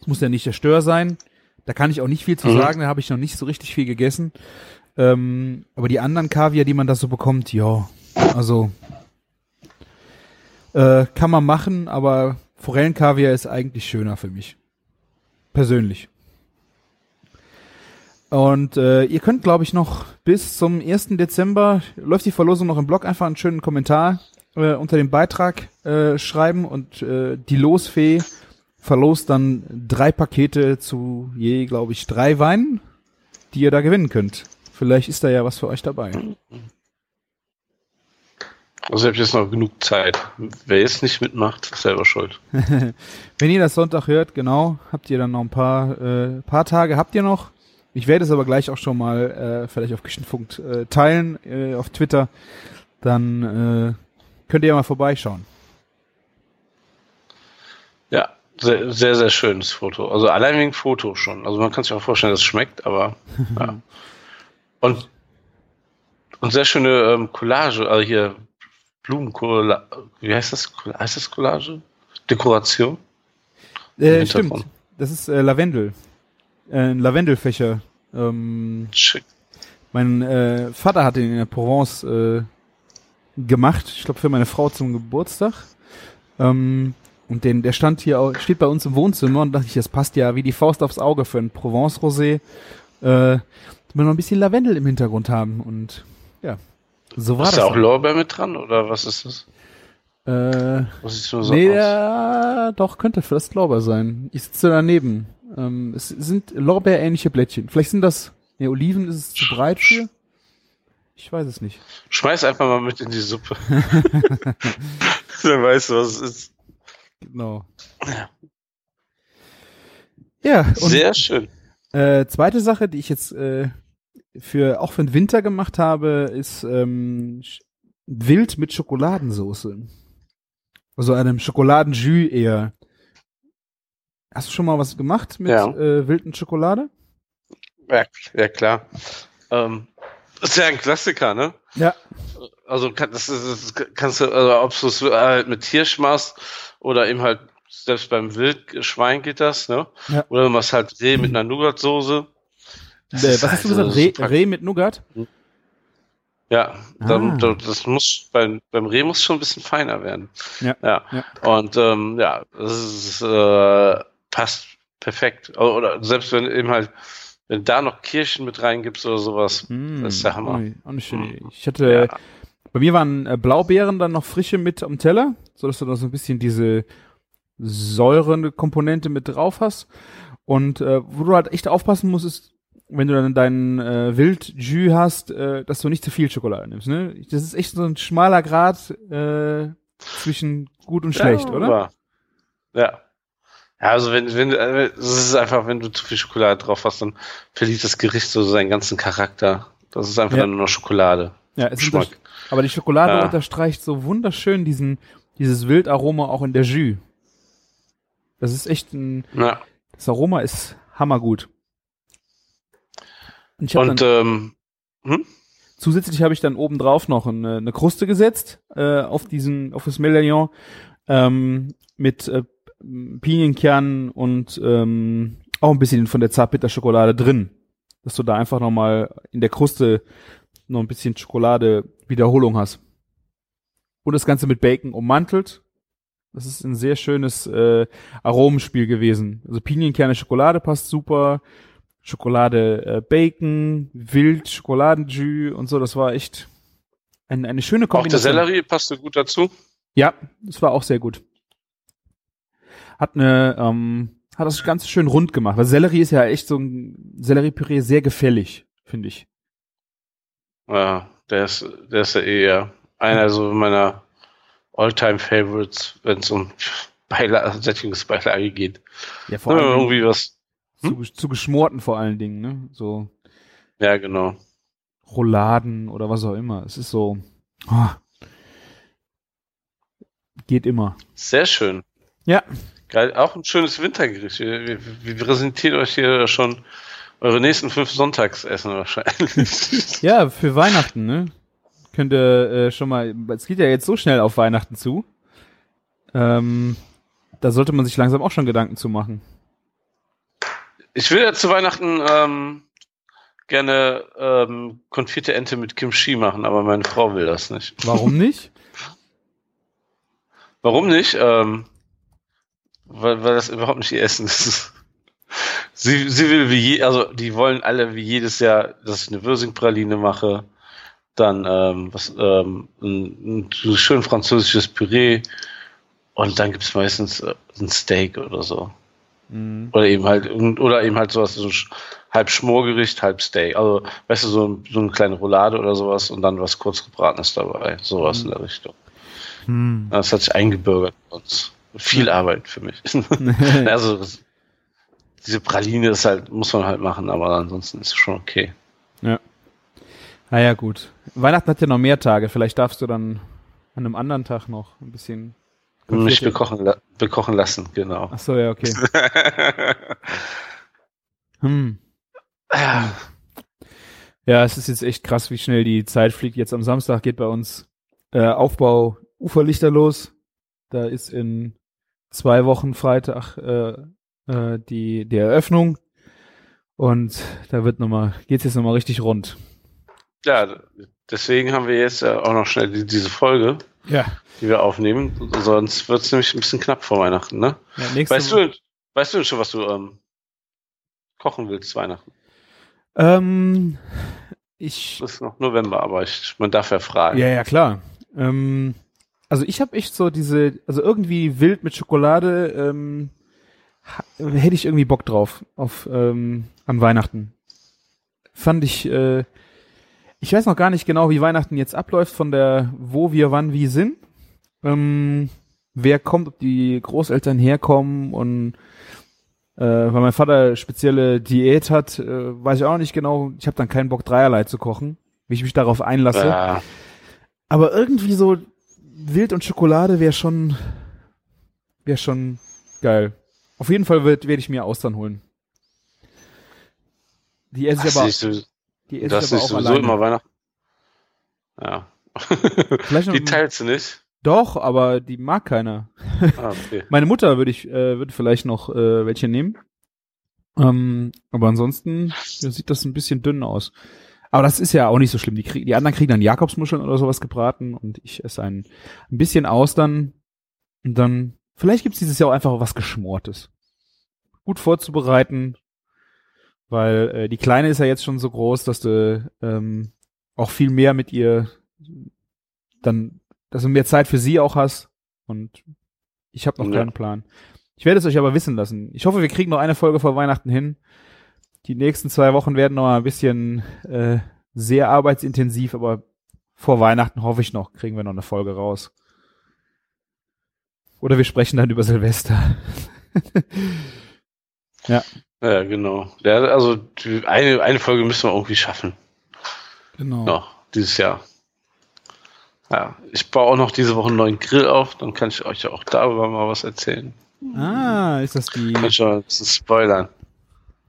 es muss ja nicht der Stör sein. Da kann ich auch nicht viel zu Mhm. sagen, da habe ich noch nicht so richtig viel gegessen. Ähm, aber die anderen Kaviar, die man da so bekommt, ja, also äh, kann man machen, aber Forellenkaviar ist eigentlich schöner für mich. Persönlich. Und äh, ihr könnt, glaube ich, noch bis zum 1. Dezember, läuft die Verlosung noch im Blog, einfach einen schönen Kommentar äh, unter dem Beitrag äh, schreiben und äh, die Losfee verlost dann drei Pakete zu je, glaube ich, drei Weinen, die ihr da gewinnen könnt. Vielleicht ist da ja was für euch dabei. Also ich habe jetzt noch genug Zeit. Wer jetzt nicht mitmacht, ist selber schuld. Wenn ihr das Sonntag hört, genau, habt ihr dann noch ein paar, äh, paar Tage, habt ihr noch. Ich werde es aber gleich auch schon mal äh, vielleicht auf Küchenfunk äh, teilen, äh, auf Twitter. Dann äh, könnt ihr ja mal vorbeischauen. Ja, sehr, sehr, sehr schönes Foto. Also allein wegen Foto schon. Also man kann sich auch vorstellen, dass es schmeckt, aber ja. Und, und sehr schöne ähm, Collage, also hier Blumencollage, wie heißt das? Heißt das Collage? Dekoration? Äh, Im stimmt. Das ist äh, Lavendel. Äh, ein Lavendelfächer. Ähm, Schick. mein äh, Vater hat den in der Provence äh, gemacht. Ich glaube für meine Frau zum Geburtstag. Ähm, und den, der stand hier, auch, steht bei uns im Wohnzimmer und dachte ich, das passt ja wie die Faust aufs Auge für ein Provence-Rosé. Äh, wir noch ein bisschen Lavendel im Hintergrund haben und ja, so war Ist das. da auch dann. Lorbeer mit dran oder was ist das? Äh, Was sieht nur so nee, aus? ja, doch, könnte fast Glauber sein. Ich sitze daneben. Ähm, es sind Lorbeerähnliche Blättchen. Vielleicht sind das, ne, Oliven ist es zu breit für. Ich weiß es nicht. Schmeiß einfach mal mit in die Suppe. Dann weißt du, was es ist. Genau. Ja. Ja, und Sehr schön. Äh, zweite Sache, die ich jetzt äh, für auch für den Winter gemacht habe, ist ähm, Wild mit Schokoladensoße. Also einem Schokoladenjus eher. Hast du schon mal was gemacht mit Ja. äh, Wild mit Schokolade? Ja, ja klar. Ähm, ist ja ein Klassiker, ne? Ja. Also kann, das ist, das kannst du, also ob du es halt mit Hirsch machst oder eben halt selbst beim Wildschwein geht das, ne? Ja. Oder du machst halt Reh mit einer Nougatsoße. Das was hast du halt gesagt? so Reh. Reh mit Nougat? Ja, dann, Ah. da- das muss beim, beim Reh muss schon ein bisschen feiner werden. Ja, Ja. ja. Und ähm, ja, das ist, äh, passt perfekt. Oder, selbst wenn eben halt, wenn da noch Kirschen mit reingibst oder sowas, Mm, das ist der Hammer. Nicht- auch eine schöne Idee. Ich hatte, Ja. bei mir waren äh, Blaubeeren dann noch frische mit am Teller, sodass du da so ein bisschen diese säurende Komponente mit drauf hast. Und äh, wo du halt echt aufpassen musst, ist, wenn du dann deinen äh, Wildjus hast, äh, dass du nicht zu viel Schokolade nimmst. Ne? Das ist echt so ein schmaler Grad äh, zwischen gut und schlecht, ja, oder? aber- Ja. Ja, also wenn, wenn, äh, es ist einfach, wenn du zu viel Schokolade drauf hast, dann verliert das Gericht so seinen ganzen Charakter. Das ist einfach Ja. nur noch Schokolade. Ja, es ist Geschmack. aber die Schokolade Ja. unterstreicht so wunderschön diesen, dieses Wildaroma auch in der Jus. Das ist echt ein, Ja. das Aroma ist hammergut. Und ich hab Und dann, ähm, zusätzlich habe ich dann oben drauf noch eine, eine Kruste gesetzt äh, auf diesen, auf das Medaillon ähm, mit äh, Pinienkernen und ähm, auch ein bisschen von der Zartbitterschokolade drin, dass du da einfach noch mal in der Kruste noch ein bisschen Schokolade Wiederholung hast. Und das Ganze mit Bacon ummantelt. Das ist ein sehr schönes äh, Aromenspiel gewesen. Also Pinienkerne Schokolade passt super. Schokolade äh, Bacon, Wild, Schokoladenjus und so. Das war echt ein, eine schöne auch der Kombination. Sellerie passt so gut dazu. Ja, das war auch sehr gut. Hat eine, ähm, hat das ganz schön rund gemacht. Weil Sellerie ist ja echt so ein Selleriepüree sehr gefällig, finde ich. Ja, der ist, der ist ja eher einer so meiner All-Time-Favorites, wenn es um Beilage, Sättigungsbeilage geht. Ja, vor Ja, allem irgendwie was. zu, zu geschmorten vor allen Dingen, ne? So Ja, genau. Rouladen oder was auch immer. Es ist so, ah, geht immer. Sehr schön. Ja. Auch ein schönes Wintergericht. Wir, wir, wir präsentieren euch hier schon eure nächsten fünf Sonntagsessen wahrscheinlich. Ja, für Weihnachten, ne? Könnt ihr äh, schon mal, es geht ja jetzt so schnell auf Weihnachten zu. Ähm, da sollte man sich langsam auch schon Gedanken zu machen. Ich will ja zu Weihnachten ähm, gerne ähm, konfierte Ente mit Kimchi machen, aber meine Frau will das nicht. Warum nicht? Warum nicht? Ähm, weil, weil das überhaupt nicht ihr Essen ist. sie, sie will wie je, also die wollen alle wie jedes Jahr, dass ich eine Würsingpraline mache, dann ähm, was, ähm, ein, ein schön französisches Püree und dann gibt's meistens äh, ein Steak oder so. Mhm. Oder eben halt, oder eben halt sowas, so ein halb Schmorgericht, halb Steak. Also, weißt du, so, so eine kleine Roulade oder sowas und dann was kurz gebratenes dabei. Sowas in der Richtung. Hm. Das hat sich eingebürgert bei uns. Viel Arbeit für mich. also, diese Praline ist halt, muss man halt machen, aber ansonsten ist es schon okay. Naja, gut. Weihnachten hat ja noch mehr Tage. Vielleicht darfst du dann an einem anderen Tag noch ein bisschen. Konfittierte- bekochen, la bekochen lassen, genau. Ach so, ja, okay. Hm. Ja, Ja, es ist jetzt echt krass, wie schnell die Zeit fliegt. Jetzt am Samstag geht bei uns äh, Aufbau Uferlichter los. Da ist in zwei Wochen Freitag äh, äh, die, die Eröffnung. Und da wird noch mal, geht's jetzt nochmal richtig rund. ja, deswegen haben wir jetzt ja auch noch schnell die, diese Folge, Ja. die wir aufnehmen. Sonst wird es nämlich ein bisschen knapp vor Weihnachten, ne? ja Weißt du, weißt du denn schon, was du ähm, kochen willst Weihnachten? Ähm, ich. Das ist noch November, aber ich, man darf ja fragen. Ja, ja, klar. Ähm, also ich habe echt so diese, also irgendwie wild mit Schokolade, ähm, hätte ich irgendwie Bock drauf auf ähm, an Weihnachten. Fand ich äh, ich weiß noch gar nicht genau, wie Weihnachten jetzt abläuft von der wo wir wann wie sind. Ähm, wer kommt, ob die Großeltern herkommen und äh, weil mein Vater spezielle Diät hat, äh, weiß ich auch nicht genau. Ich habe dann keinen Bock dreierlei zu kochen, wie ich mich darauf einlasse. Ja, Aber irgendwie so Wild und Schokolade wäre schon, wäre schon geil. Auf jeden Fall werde werd ich mir Austern holen. Die esse ich aber, so- die esse das ich aber ist auch sowieso alleine. immer Weihnachten. Ja. Die teilst du nicht? doch, aber die mag keiner. Ah, okay. Meine Mutter würde ich, äh, würde vielleicht noch äh, welche nehmen. Ähm, aber ansonsten sieht das ein bisschen dünn aus. Aber das ist ja auch nicht so schlimm. Die, krieg, die anderen kriegen dann Jakobsmuscheln oder sowas gebraten und ich esse ein, ein bisschen Austern. Und dann, vielleicht gibt's dieses Jahr auch einfach was Geschmortes. Gut vorzubereiten, weil äh, die Kleine ist ja jetzt schon so groß, dass du ähm, auch viel mehr mit ihr dann, dass du mehr Zeit für sie auch hast. Und ich habe noch Ja. keinen Plan. Ich werde es euch aber wissen lassen. Ich hoffe, wir kriegen noch eine Folge vor Weihnachten hin. Die nächsten zwei Wochen werden noch ein bisschen äh, sehr arbeitsintensiv, aber vor Weihnachten hoffe ich noch, kriegen wir noch eine Folge raus. Oder wir sprechen dann über Silvester. Ja, genau. Der, also die, eine, eine Folge müssen wir irgendwie schaffen. Genau. Noch, dieses Jahr. Ja, ich baue auch noch diese Woche einen neuen Grill auf, dann kann ich euch auch darüber mal was erzählen. Ah, ist das die Kann ich schon ein bisschen spoilern.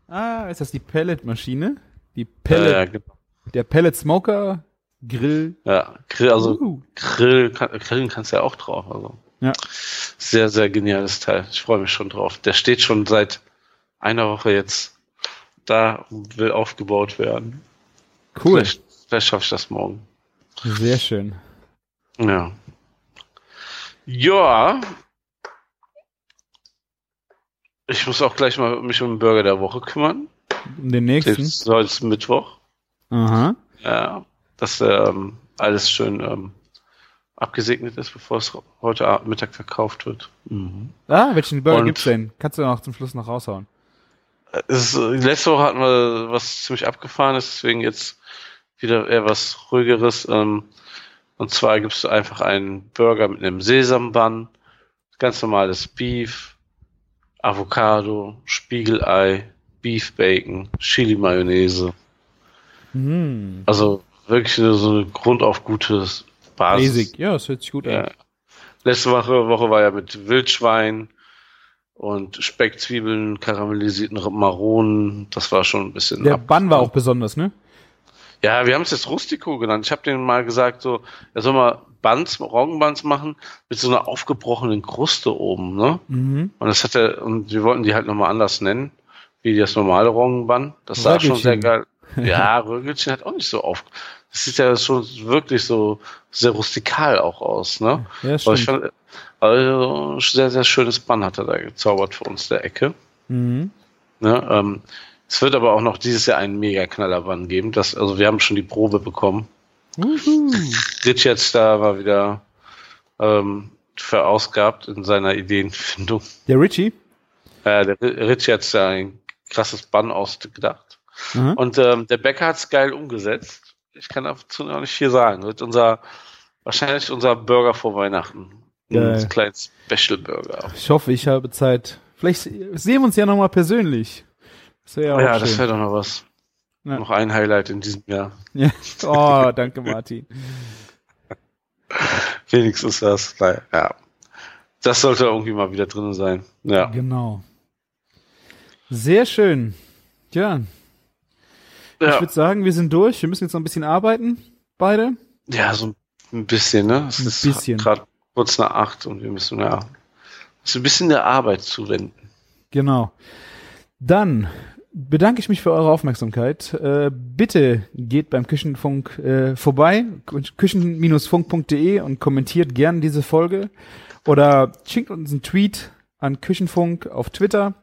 Ah, ist das die Pelletmaschine? Die Pellet, ja, genau. der Pellet Smoker Grill. ja, Grill, also Uh. Grill, grillen kannst du ja auch drauf. Also. Ja. Sehr, sehr geniales Teil. Ich freue mich schon drauf. Der steht schon seit einer Woche jetzt da und will aufgebaut werden. Cool. Vielleicht, vielleicht schaffe ich das morgen. Sehr schön. Ja. Ja. Ich muss auch gleich mal mich um den Burger der Woche kümmern. Um den nächsten. ist heute ist Mittwoch. Aha. Ja. Dass ähm, alles schön ähm, abgesegnet ist, bevor es heute Mittag verkauft wird. Mhm. Ah, welchen Burger Und- gibt's denn? Kannst du noch zum Schluss noch raushauen? Es ist, äh, letzte Woche hatten wir was ziemlich abgefahrenes, deswegen jetzt wieder eher was ruhigeres. Ähm, und zwar gibst du einfach einen Burger mit einem Sesambun, ganz normales Beef, Avocado, Spiegelei, Beef Bacon, Chili Mayonnaise. Hm. Also wirklich eine, so eine grundauf gutes Basis. Basic. Ja, das hört sich gut an. Ja. Letzte Woche, Woche war ja mit Wildschwein und Speck, Zwiebeln, karamellisierten Maronen. Das war schon ein bisschen. Der Bann war auch besonders, ne? Ja, wir haben es jetzt Rustico genannt. Ich habe denen mal gesagt, so, er soll mal Buns, Roggenbuns machen mit so einer aufgebrochenen Kruste oben, ne? Mhm. Und das hat er, und wir wollten die halt nochmal anders nennen, wie das normale Roggenbun. Das sah schon sehr geil. Ja, Rögelchen hat auch nicht so auf. Das sieht ja schon wirklich so sehr rustikal auch aus, ne? Ja, Aber ich fand, also, sehr, sehr schönes Bun hat er da gezaubert für uns, der Ecke. Mhm. Ne? Ähm, es wird aber auch noch dieses Jahr einen mega Knallerband geben. Das, also wir haben schon die Probe bekommen. Uhu. Rich jetzt da war wieder ähm, verausgabt in seiner Ideenfindung. Der Richie? Äh, der Rich jetzt da ein krasses Bann ausgedacht. Aha. Und ähm, der Bäcker hat es geil umgesetzt. Ich kann dazu noch nicht viel sagen. Wird unser wahrscheinlich unser Burger vor Weihnachten. Geil. Ein kleines Special Burger. Ich hoffe, ich habe Zeit. Vielleicht sehen wir uns ja noch mal persönlich. Das wäre ja auch Ja, schön. das wäre doch noch was. Ja. Noch ein Highlight in diesem Jahr. Ja. Oh, danke, Martin. Wenigstens das. Ja. Das sollte irgendwie mal wieder drin sein. Ja. Genau. Sehr schön. Ja, ich Ja, würde sagen, wir sind durch. Wir müssen jetzt noch ein bisschen arbeiten, beide. ja so ein bisschen, ne? Es Ein ist bisschen. gerade kurz nach acht und wir müssen ja so ein bisschen der Arbeit zuwenden. Genau. Dann bedanke ich mich für eure Aufmerksamkeit. Äh, bitte geht beim Küchenfunk äh, vorbei, küchen-funk.de und kommentiert gern diese Folge oder schickt uns einen Tweet an Küchenfunk auf Twitter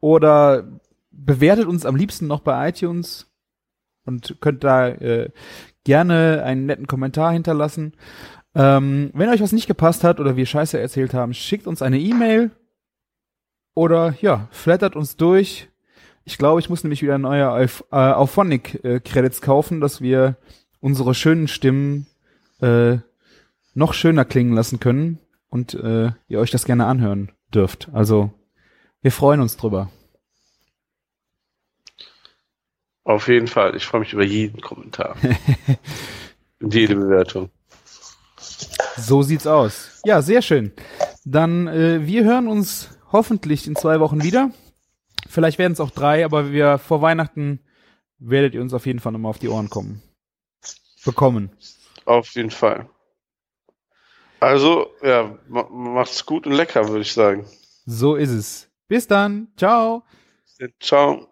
oder bewertet uns am liebsten noch bei iTunes und könnt da äh, gerne einen netten Kommentar hinterlassen. Ähm, wenn euch was nicht gepasst hat oder wir Scheiße erzählt haben, schickt uns eine E-Mail Oder ja, flattert uns durch. Ich glaube, ich muss nämlich wieder neue Auf, äh, Auphonic-Credits kaufen, dass wir unsere schönen Stimmen äh, noch schöner klingen lassen können und äh, ihr euch das gerne anhören dürft. Also wir freuen uns drüber. Auf jeden Fall. Ich freue mich über jeden Kommentar. und jede Bewertung. So sieht's aus. Ja, sehr schön. Dann äh, wir hören uns hoffentlich in zwei Wochen wieder. Vielleicht werden es auch drei, aber wir vor Weihnachten werdet ihr uns auf jeden Fall nochmal auf die Ohren kommen. Bekommen. Auf jeden Fall. Also, ja, ma macht's gut und lecker, würde ich sagen. So ist es. Bis dann. Ciao. Ciao.